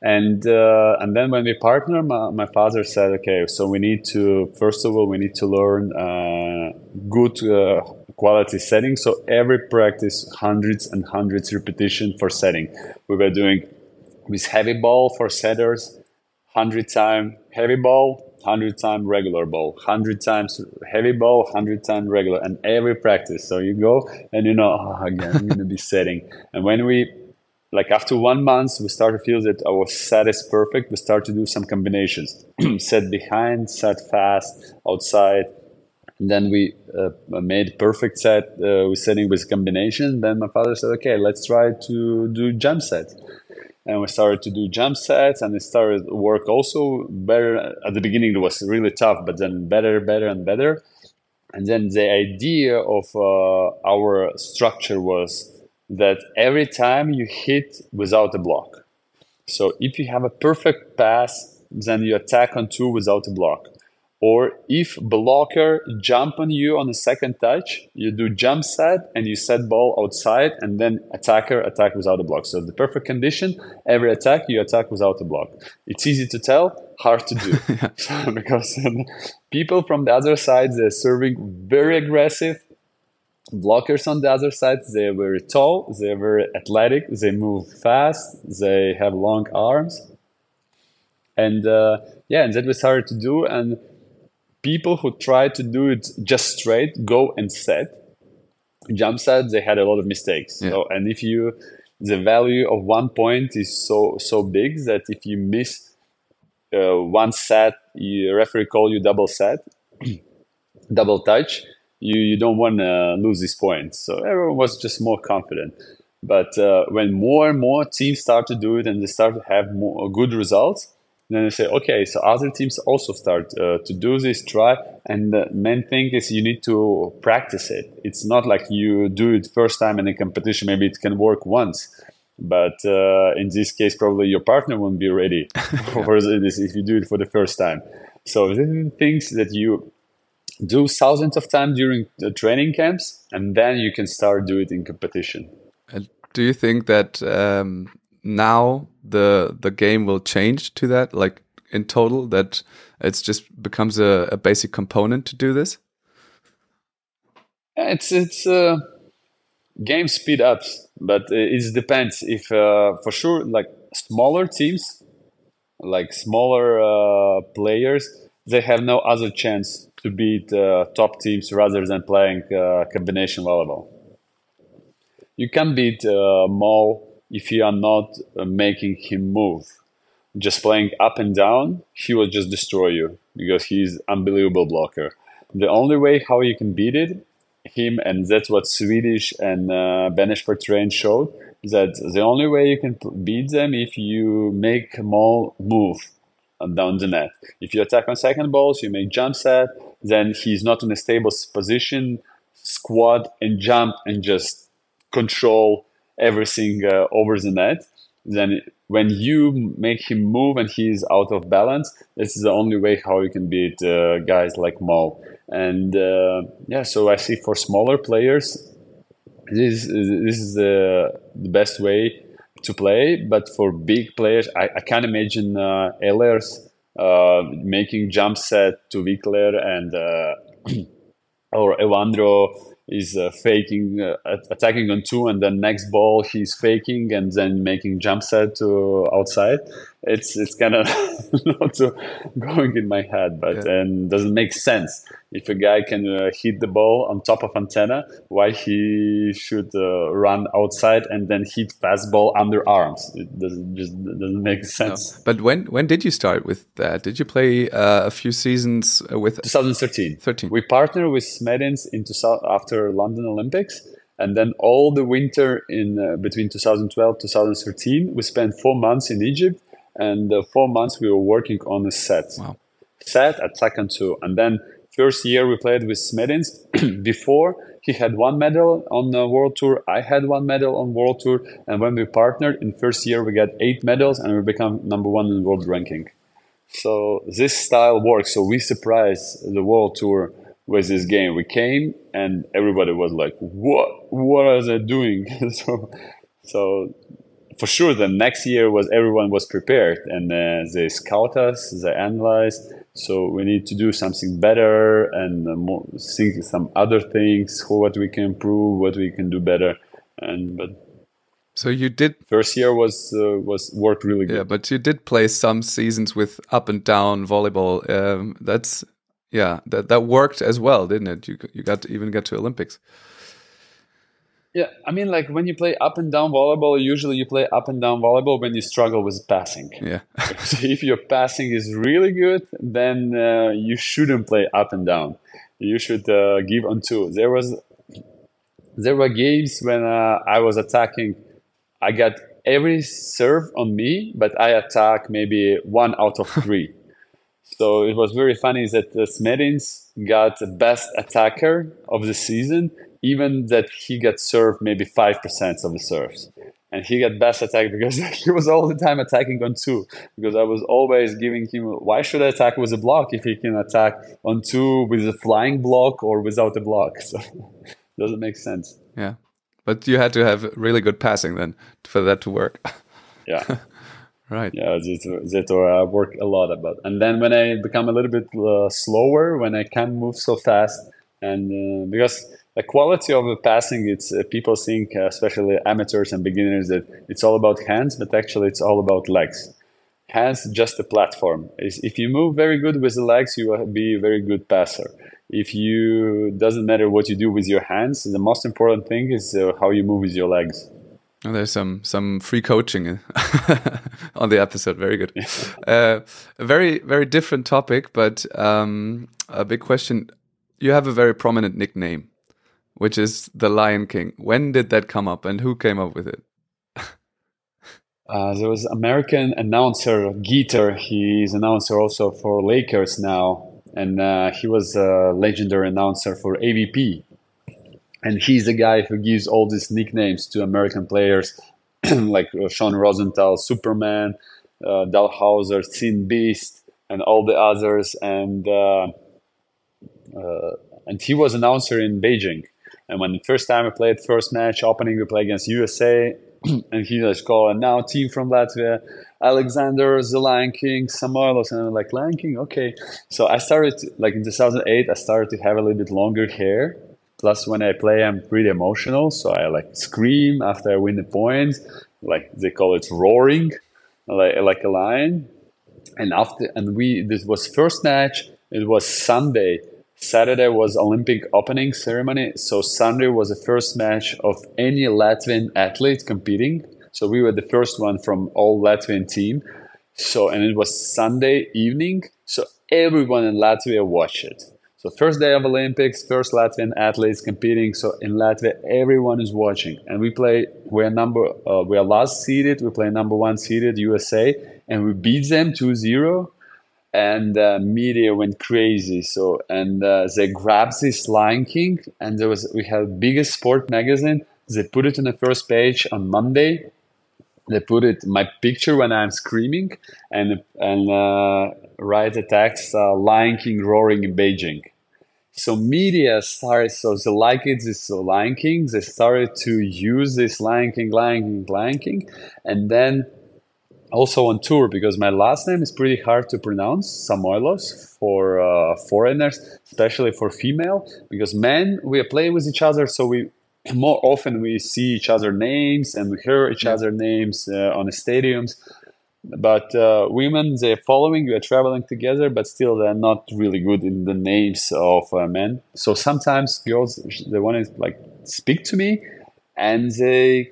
And uh, and then when we partner, my, my, father said, okay, so we need to first of all we need to learn uh, good uh, quality setting. So every practice, hundreds and hundreds repetition for setting. We were doing with heavy ball for setters, hundred time heavy ball, 100 times regular ball, 100 times heavy ball, 100 times regular, and every practice. So you go and you know, oh, again, I'm going to be setting. And when we, like after one month, we start to feel that our set is perfect. We start to do some combinations set behind, set fast, outside. And then we uh, made perfect set. Uh, we're setting with combination. Then my father said, okay, let's try to do jump set and we started to do jump sets and it started work also better at the beginning it was really tough but then better better and better And then the idea of uh, our structure was that every time you hit without a block. So if you have a perfect pass, then you attack on two without a block. Or if blocker jump on you on the second touch, you do jump set and you set ball outside and then attacker attack without a block. So the perfect condition, every attack you attack without a block. It's easy to tell, hard to do. because people from the other side, they're serving very aggressive. Blockers on the other side, they're very tall, they're very athletic, they move fast, they have long arms. And uh, yeah, and that was hard to do. And people who try to do it just straight, go and set, jump set, they had a lot of mistakes. Yeah. So, and if you, the value of one point is so so big that if you miss uh, one set, you referee call you double set, double touch, you you don't want to lose these points. So everyone was just more confident. But uh, when more and more teams start to do it and they start to have more good results, then they say, okay, so other teams also start uh, to do this, try. And the main thing is you need to practice it. It's not like you do it first time in a competition. Maybe it can work once. But uh, in this case, probably your partner won't be ready for this if you do it for the first time. So these are things that you do thousands of times during the training camps, and then you can start do it in competition. And do you think that um, now the the game will change to that? Like in total that it's just becomes a, a basic component to do this? It's it's uh, game speed ups but it depends. If uh, for sure like smaller teams like smaller uh, players they have no other chance to beat uh, top teams rather than playing uh, combination volleyball. You can beat uh, Mol if you are not uh, making him move. Just playing up and down, he will just destroy you because he's unbelievable blocker. The only way how you can beat it, him, and that's what Swedish and uh, Train showed, that the only way you can beat them if you make all move down the net. If you attack on second balls, you make jump set, then he's not in a stable position, squat and jump and just control everything uh, over the net, then when you make him move and he's out of balance, this is the only way how you can beat uh, guys like Mol. And uh, yeah, so I see for smaller players, this this is the, the best way to play. But for big players, I, I can't imagine uh, Ehlers uh, making jump set to Wickler and uh, or Evandro is uh, faking, uh, attacking on two, and then next ball he's faking and then making jump set to outside. It's it's kind of not so going in my head, but yeah. and doesn't make sense. If a guy can uh, hit the ball on top of antenna, why he should uh, run outside and then hit fastball under arms? It doesn't just doesn't make sense. No. But when when did you start with that? Did you play uh, a few seasons with 2013? 13. We partnered with Smedins in after London Olympics and then all the winter in uh, between 2012 2013 we spent four months in egypt and uh, four months we were working on a set wow. set at second two and then first year we played with smedins before he had one medal on the world tour i had one medal on world tour and when we partnered in first year we got eight medals and we become number one in world ranking so this style works so we surprised the world tour with this game. We came and everybody was like, "What? What are they doing?" so, so for sure, the next year was everyone was prepared and uh, they scout us, they analyze. So we need to do something better and uh, more, think some other things, what we can improve, what we can do better, and but. So you did first year was uh, was worked really good. Yeah, but you did play some seasons with up and down volleyball. Um, that's yeah, that that worked as well, didn't it? You you got to even get to Olympics. Yeah, I mean, like when you play up and down volleyball, usually you play up and down volleyball when you struggle with passing. Yeah. so if your passing is really good, then uh, you shouldn't play up and down. You should uh, give on two. There was, there were games when uh, I was attacking. I got every serve on me, but I attack maybe one out of three. So it was very funny that the Smedins got the best attacker of the season, even that he got served maybe 5% of the serves. And he got best attack because he was all the time attacking on two. Because I was always giving him, why should I attack with a block if he can attack on two with a flying block or without a block? So doesn't make sense. Yeah. But you had to have really good passing then for that to work. Yeah. right. Yeah, that, uh, work a lot about. And then when I become a little bit uh, slower, when I can't move so fast, and uh, because the quality of the passing, it's uh, people think, uh, especially amateurs and beginners, that it's all about hands, but actually it's all about legs. Hands just a platform. If you move very good with the legs, you will be a very good passer. If you doesn't matter what you do with your hands, the most important thing is uh, how you move with your legs. Oh, there's some some free coaching on the episode. Very good. uh, a very very different topic, but um, a big question. You have a very prominent nickname, which is the Lion King. When did that come up, and who came up with it? uh, there was American announcer Geeter. He's announcer also for Lakers now, and uh, he was a legendary announcer for AVP and he's the guy who gives all these nicknames to American players like uh, Sean Rosenthal, Superman, uh, Dalhausser, Thin Beast, and all the others. And uh, uh, and he was announcer in Beijing. And when the first time I played first match opening, we play against USA, and he just called, and now team from Latvia, Alexander, the Lion King, Samoilovs, and I'm like, Lion King, okay. So I started, like in 2008, I started to have a little bit longer hair Plus, when I play, I'm pretty emotional, so I like scream after I win the point. Like they call it roaring, like like a lion. And after, and we this was first match. It was Sunday. Saturday was Olympic opening ceremony. So Sunday was the first match of any Latvian athlete competing. So we were the first one from all Latvian team. So and it was Sunday evening. So everyone in Latvia watched it. So first day of Olympics, first Latvian athletes competing. So in Latvia, everyone is watching, and we play. We're number. Uh, we are last seeded. We play number one seeded USA, and we beat them 2-0 and uh, media went crazy. So and uh, they grabbed this Lion King, and there was we had biggest sport magazine. They put it on the first page on Monday. They put it my picture when I'm screaming, and and uh, write a text uh, Lion King roaring in Beijing. So media started, so they like it is the Lion King, they started to use this Lion King, Lion King, Lion King, and then also on tour because my last name is pretty hard to pronounce, Samoilovs, for uh, foreigners, especially for female, because men we are playing with each other, so we more often we see each other names and we hear each yeah. other names uh, on the stadiums but uh, women they're following we are traveling together but still they're not really good in the names of uh, men so sometimes girls they want to like speak to me and they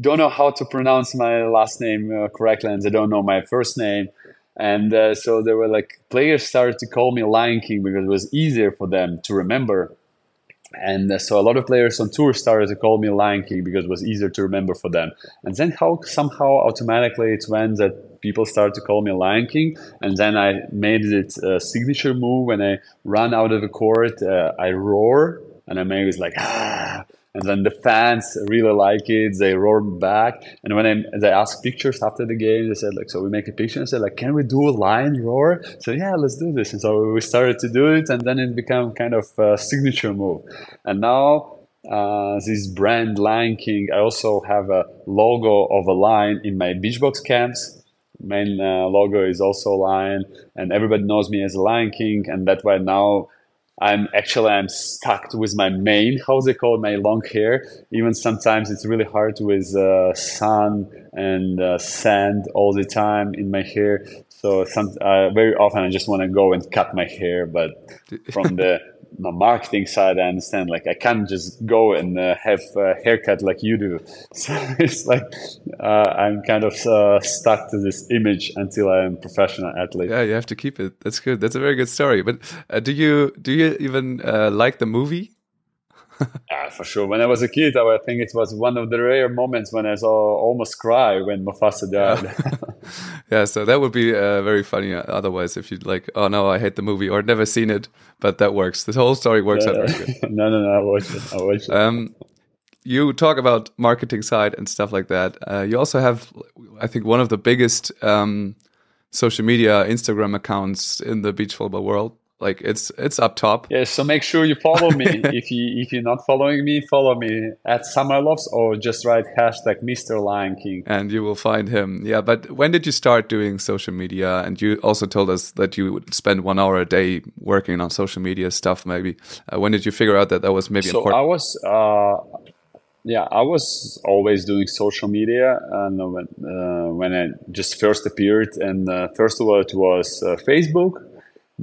don't know how to pronounce my last name uh, correctly and they don't know my first name and uh, so they were like players started to call me lion king because it was easier for them to remember and uh, so a lot of players on tour started to call me Lion King because it was easier to remember for them. And then how somehow automatically it went that people started to call me Lion King. And then I made it a signature move when I run out of the court. Uh, I roar and I made it like ah and then the fans really like it. They roar back. And when I, they ask pictures after the game, they said like, "So we make a picture." and said like, "Can we do a lion roar?" So yeah, let's do this. And so we started to do it, and then it became kind of a signature move. And now uh, this brand Lion King, I also have a logo of a lion in my Beachbox camps. Main uh, logo is also lion, and everybody knows me as Lion King, and that's why now I'm actually I'm stuck with my mane. How's it called? my long hair. Even sometimes it's really hard with uh, sun and uh, sand all the time in my hair. So some uh, very often I just want to go and cut my hair, but from the the marketing side, I understand. Like I can't just go and uh, have a haircut like you do. So it's like uh, I'm kind of uh, stuck to this image until I'm a professional athlete. Yeah, you have to keep it. That's good. That's a very good story. But uh, do you do you even uh, like the movie? yeah, for sure. When I was a kid, I think it was one of the rare moments when I saw almost cry when Mufasa died. Yeah, so that would be uh, very funny. uh, Otherwise, if you'd like, oh no, I hate the movie or never seen it, but that works. The whole story works out very good. no, no, no. I watch it. I watch it. Um, you talk about marketing side and stuff like that. Uh, you also have, I think, one of the biggest um, social media Instagram accounts in the beach volleyball world. Like it's it's up top. Yeah, so make sure you follow me. if you if you're not following me, follow me at Samoilovs or just write hashtag Mr. Lion King. And you will find him. Yeah, but when did you start doing social media? And you also told us that you would spend one hour a day working on social media stuff. Maybe uh, when did you figure out that that was maybe So important? I was, uh, yeah, I was always doing social media, and when uh, when I just first appeared, and uh, first of all it was uh, Facebook,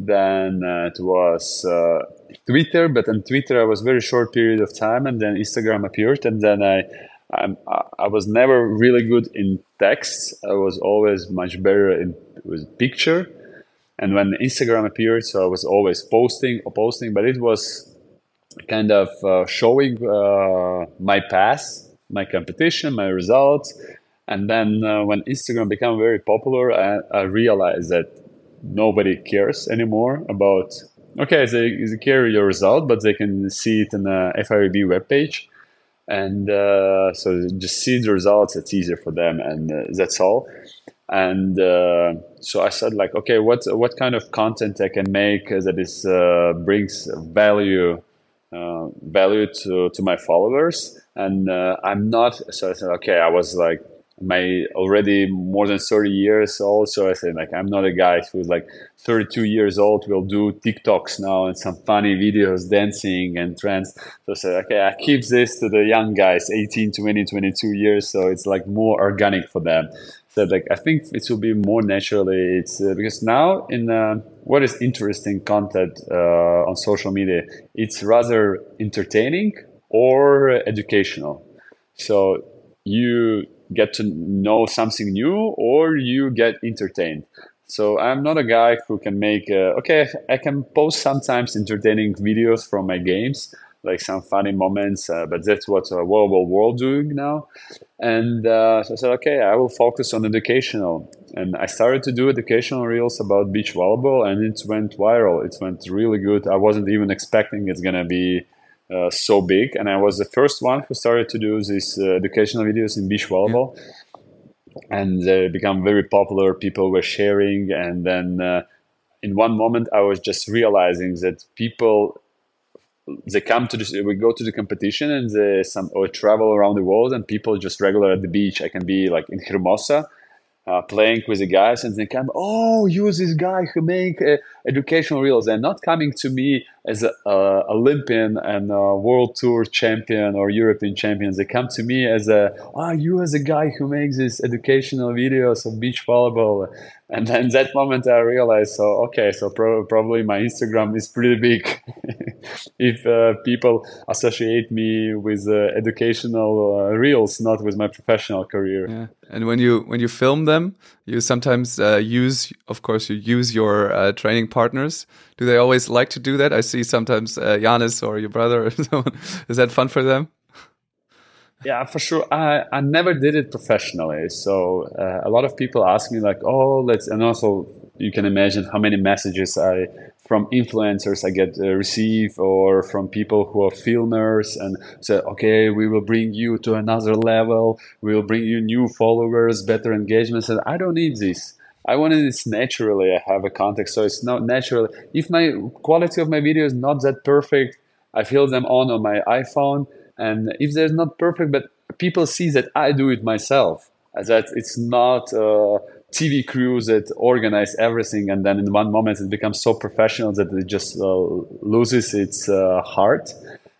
then uh, it was uh, Twitter, but on Twitter I was very short period of time, and then Instagram appeared, and then I. I'm, I was never really good in text. I was always much better in with picture. And when Instagram appeared, so I was always posting or posting, but it was kind of uh, showing uh, my past, my competition, my results. And then uh, when Instagram became very popular, I, I realized that nobody cares anymore about, okay, they, they care your result, but they can see it in a FIVB webpage. And uh, so just see the results, it's easier for them, and uh, that's all. And uh, so I said, like, okay, what what kind of content I can make that is uh, brings value uh, value to, to my followers and uh, i'm not so i said okay i was like my already more than 30 years old so i said like i'm not a guy who's like 32 years old will do tiktoks now and some funny videos dancing and trends. So i said okay i keep this to the young guys 18 20 22 years so it's like more organic for them. So like i think it will be more naturally it's uh, because now in uh, what is interesting content uh, on social media it's rather entertaining or educational. So you get to know something new or you get entertained. So i'm not a guy who can make uh, okay i can post sometimes entertaining videos from my games like some funny moments uh, but that's what uh, volleyball world doing now. And uh, so i said okay i will focus on educational. And i started to do educational reels about beach volleyball and it went viral. It went really good. I wasn't even expecting it's going to be uh, so big. And i was the first one who started to do these uh, educational videos in beach volleyball. And they become very popular. People were sharing. And then uh, in one moment i was just realizing that people they come to this we go to the competition and they some or travel around the world and people just regular at the beach. I can be like in hermosa uh, playing with the guys and they come oh you're this guy who make uh, educational reels. They're not coming to me as an uh, olympian and a world tour champion or european champions they come to me as a ah you as a guy who makes these educational videos of beach volleyball. And then that moment i realized so okay so pro- probably my instagram is pretty big if uh, people associate me with uh, educational uh, reels not with my professional career Yeah, and when you when you film them, you sometimes uh, use, of course, you use your uh, training partners. Do they always like to do that? I see sometimes uh, Janis or your brother or someone. Is that fun for them? Yeah, for sure. I, I never did it professionally. So uh, a lot of people ask me like, oh, let's, and also you can imagine how many messages I from influencers I get uh, receive or from people who are filmers and say, okay, we will bring you to another level. We will bring you new followers, better engagement. And I don't need this. I wanted this naturally. I have a context, so it's not natural. If my quality of my video is not that perfect, I film them on on my iPhone, and if they're not perfect, but people see that I do it myself, that it's not a TV crew that organize everything, and then in one moment it becomes so professional that it just uh, loses its uh, heart.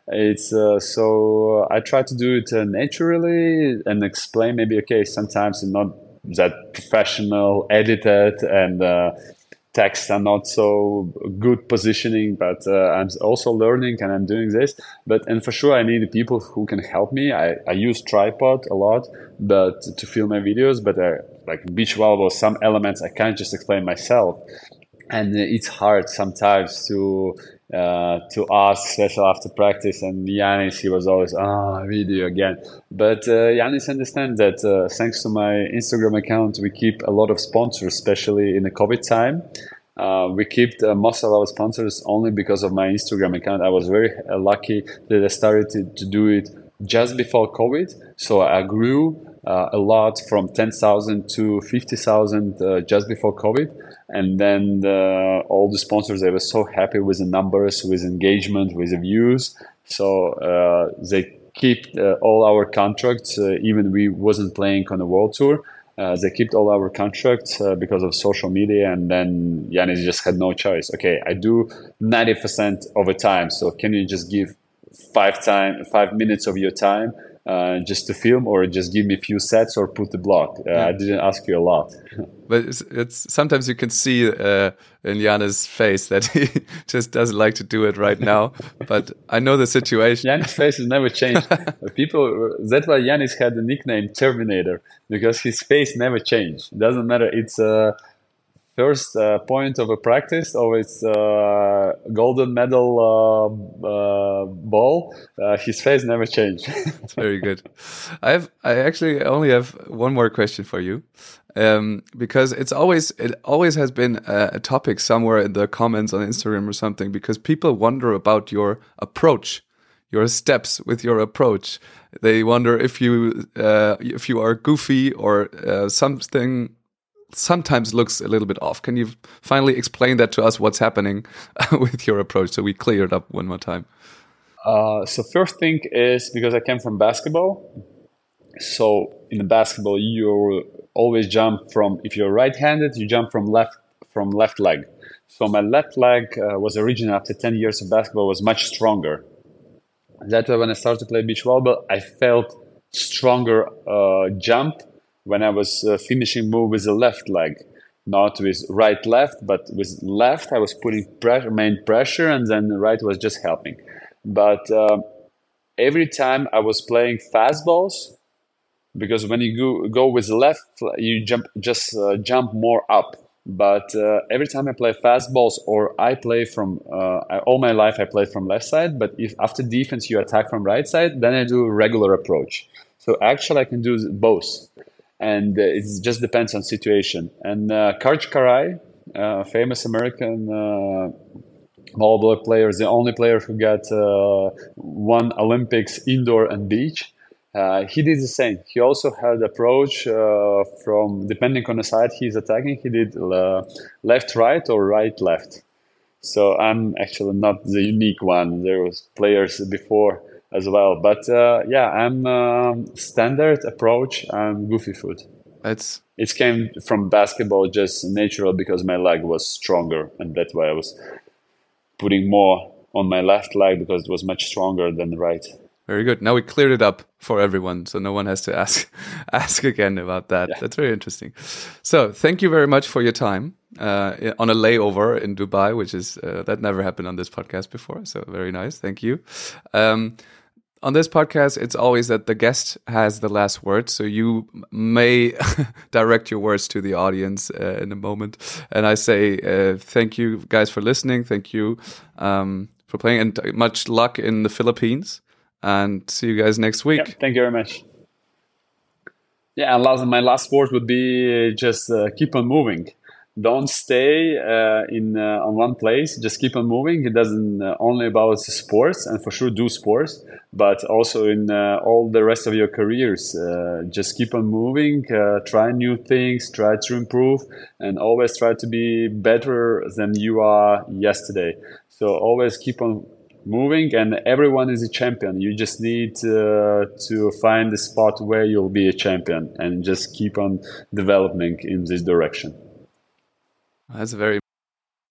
It's uh, so I try to do it uh, naturally and explain maybe okay sometimes it's not that professional edited and uh, texts are not so good positioning but uh, i'm also learning and i'm doing this but and for sure i need people who can help me i, I use tripod a lot but to film my videos but uh, like beach volleyball some elements i can't just explain myself and it's hard sometimes to uh, to ask, especially after practice. And Janis, he was always, ah, oh, video again. But uh, Janis understands that uh, thanks to my Instagram account, we keep a lot of sponsors, especially in the COVID time. Uh, we kept uh, most of our sponsors only because of my Instagram account. I was very uh, lucky that I started to, to do it just before COVID. So I grew a lot from 10,000 to 50,000 uh, just before COVID. And then the, all the sponsors, they were so happy with the numbers, with engagement, with the views. So uh, they kept uh, all our contracts, uh, even we wasn't playing on the world tour. Uh, they kept all our contracts because of social media, and then Janis just had no choice. Okay, I do ninety percent of the time, so can you just give five time, five minutes of your time uh, just to film or just give me a few sets or put the block. Uh, yeah. I didn't ask you a lot. but it's, it's, sometimes you can see uh, in Janis' face that he just doesn't like to do it right now. but I know the situation. Janis' face has never changed. People that's why Janis had the nickname Terminator because his face never changed. It doesn't matter. It's uh, first uh, point of a practice of its uh, golden medal uh, uh ball, uh, his face never changed. It's very good. I have I actually only have one more question for you. Um, because it's always it always has been a, a topic somewhere in the comments on Instagram or something because people wonder about your approach your steps with your approach. They wonder if you uh, if you are goofy or uh, something sometimes looks a little bit off. Can you finally explain that to us? What's happening with your approach, so we clear it up one more time? Uh, so first thing is because I came from basketball. So in the basketball, you always jump from if you're right-handed, you jump from left from left leg. So my left leg uh, was originally after 10 years of basketball was much stronger. That's why when I started to play beach volleyball, I felt stronger uh, jump when I was uh, finishing move with the left leg, not with right left, but with left I was putting pressure, main pressure, and then the right was just helping. But uh, every time I was playing fastballs, because when you go, go with left, you jump just uh, jump more up. But uh, every time I play fastballs or I play from uh, I, all my life I played from left side. But if after defense you attack from right side, then I do regular approach. So actually I can do both and uh, it just depends on situation. And uh, Kiraly, uh, famous American uh, volleyball player, is the only player who got uh, one Olympics indoor and beach. Uh, he did the same. He also had approach uh, from depending on the side he's attacking. He did left right or right left. So I'm actually not the unique one. There was players before as well. But uh, yeah, I'm um, standard approach. I'm goofy foot. It's it came from basketball, just natural because my leg was stronger, and that's why I was putting more on my left leg because it was much stronger than the right. Very good. Now we cleared it up for everyone, so no one has to ask ask again about that. Yeah. That's very interesting. So thank you very much for your time uh, on a layover in Dubai, which is uh, that never happened on this podcast before. So very nice. Thank you. Um, on this podcast, it's always that the guest has the last word. So you may direct your words to the audience uh, in a moment. And I say uh, thank you guys for listening. Thank you um, for playing, and much luck in the Philippines. And see you guys next week. Yep, thank you very much. Yeah, and last, my last word would be just uh, keep on moving don't stay uh, in uh, on one place just keep on moving. It doesn't uh, only about sports and for sure do sports but also in uh, all the rest of your careers uh, just keep on moving uh, try new things try to improve and always try to be better than you are yesterday. So always keep on moving and everyone is a champion. You just need to find the spot where you'll be a champion and just keep on developing in this direction that's a very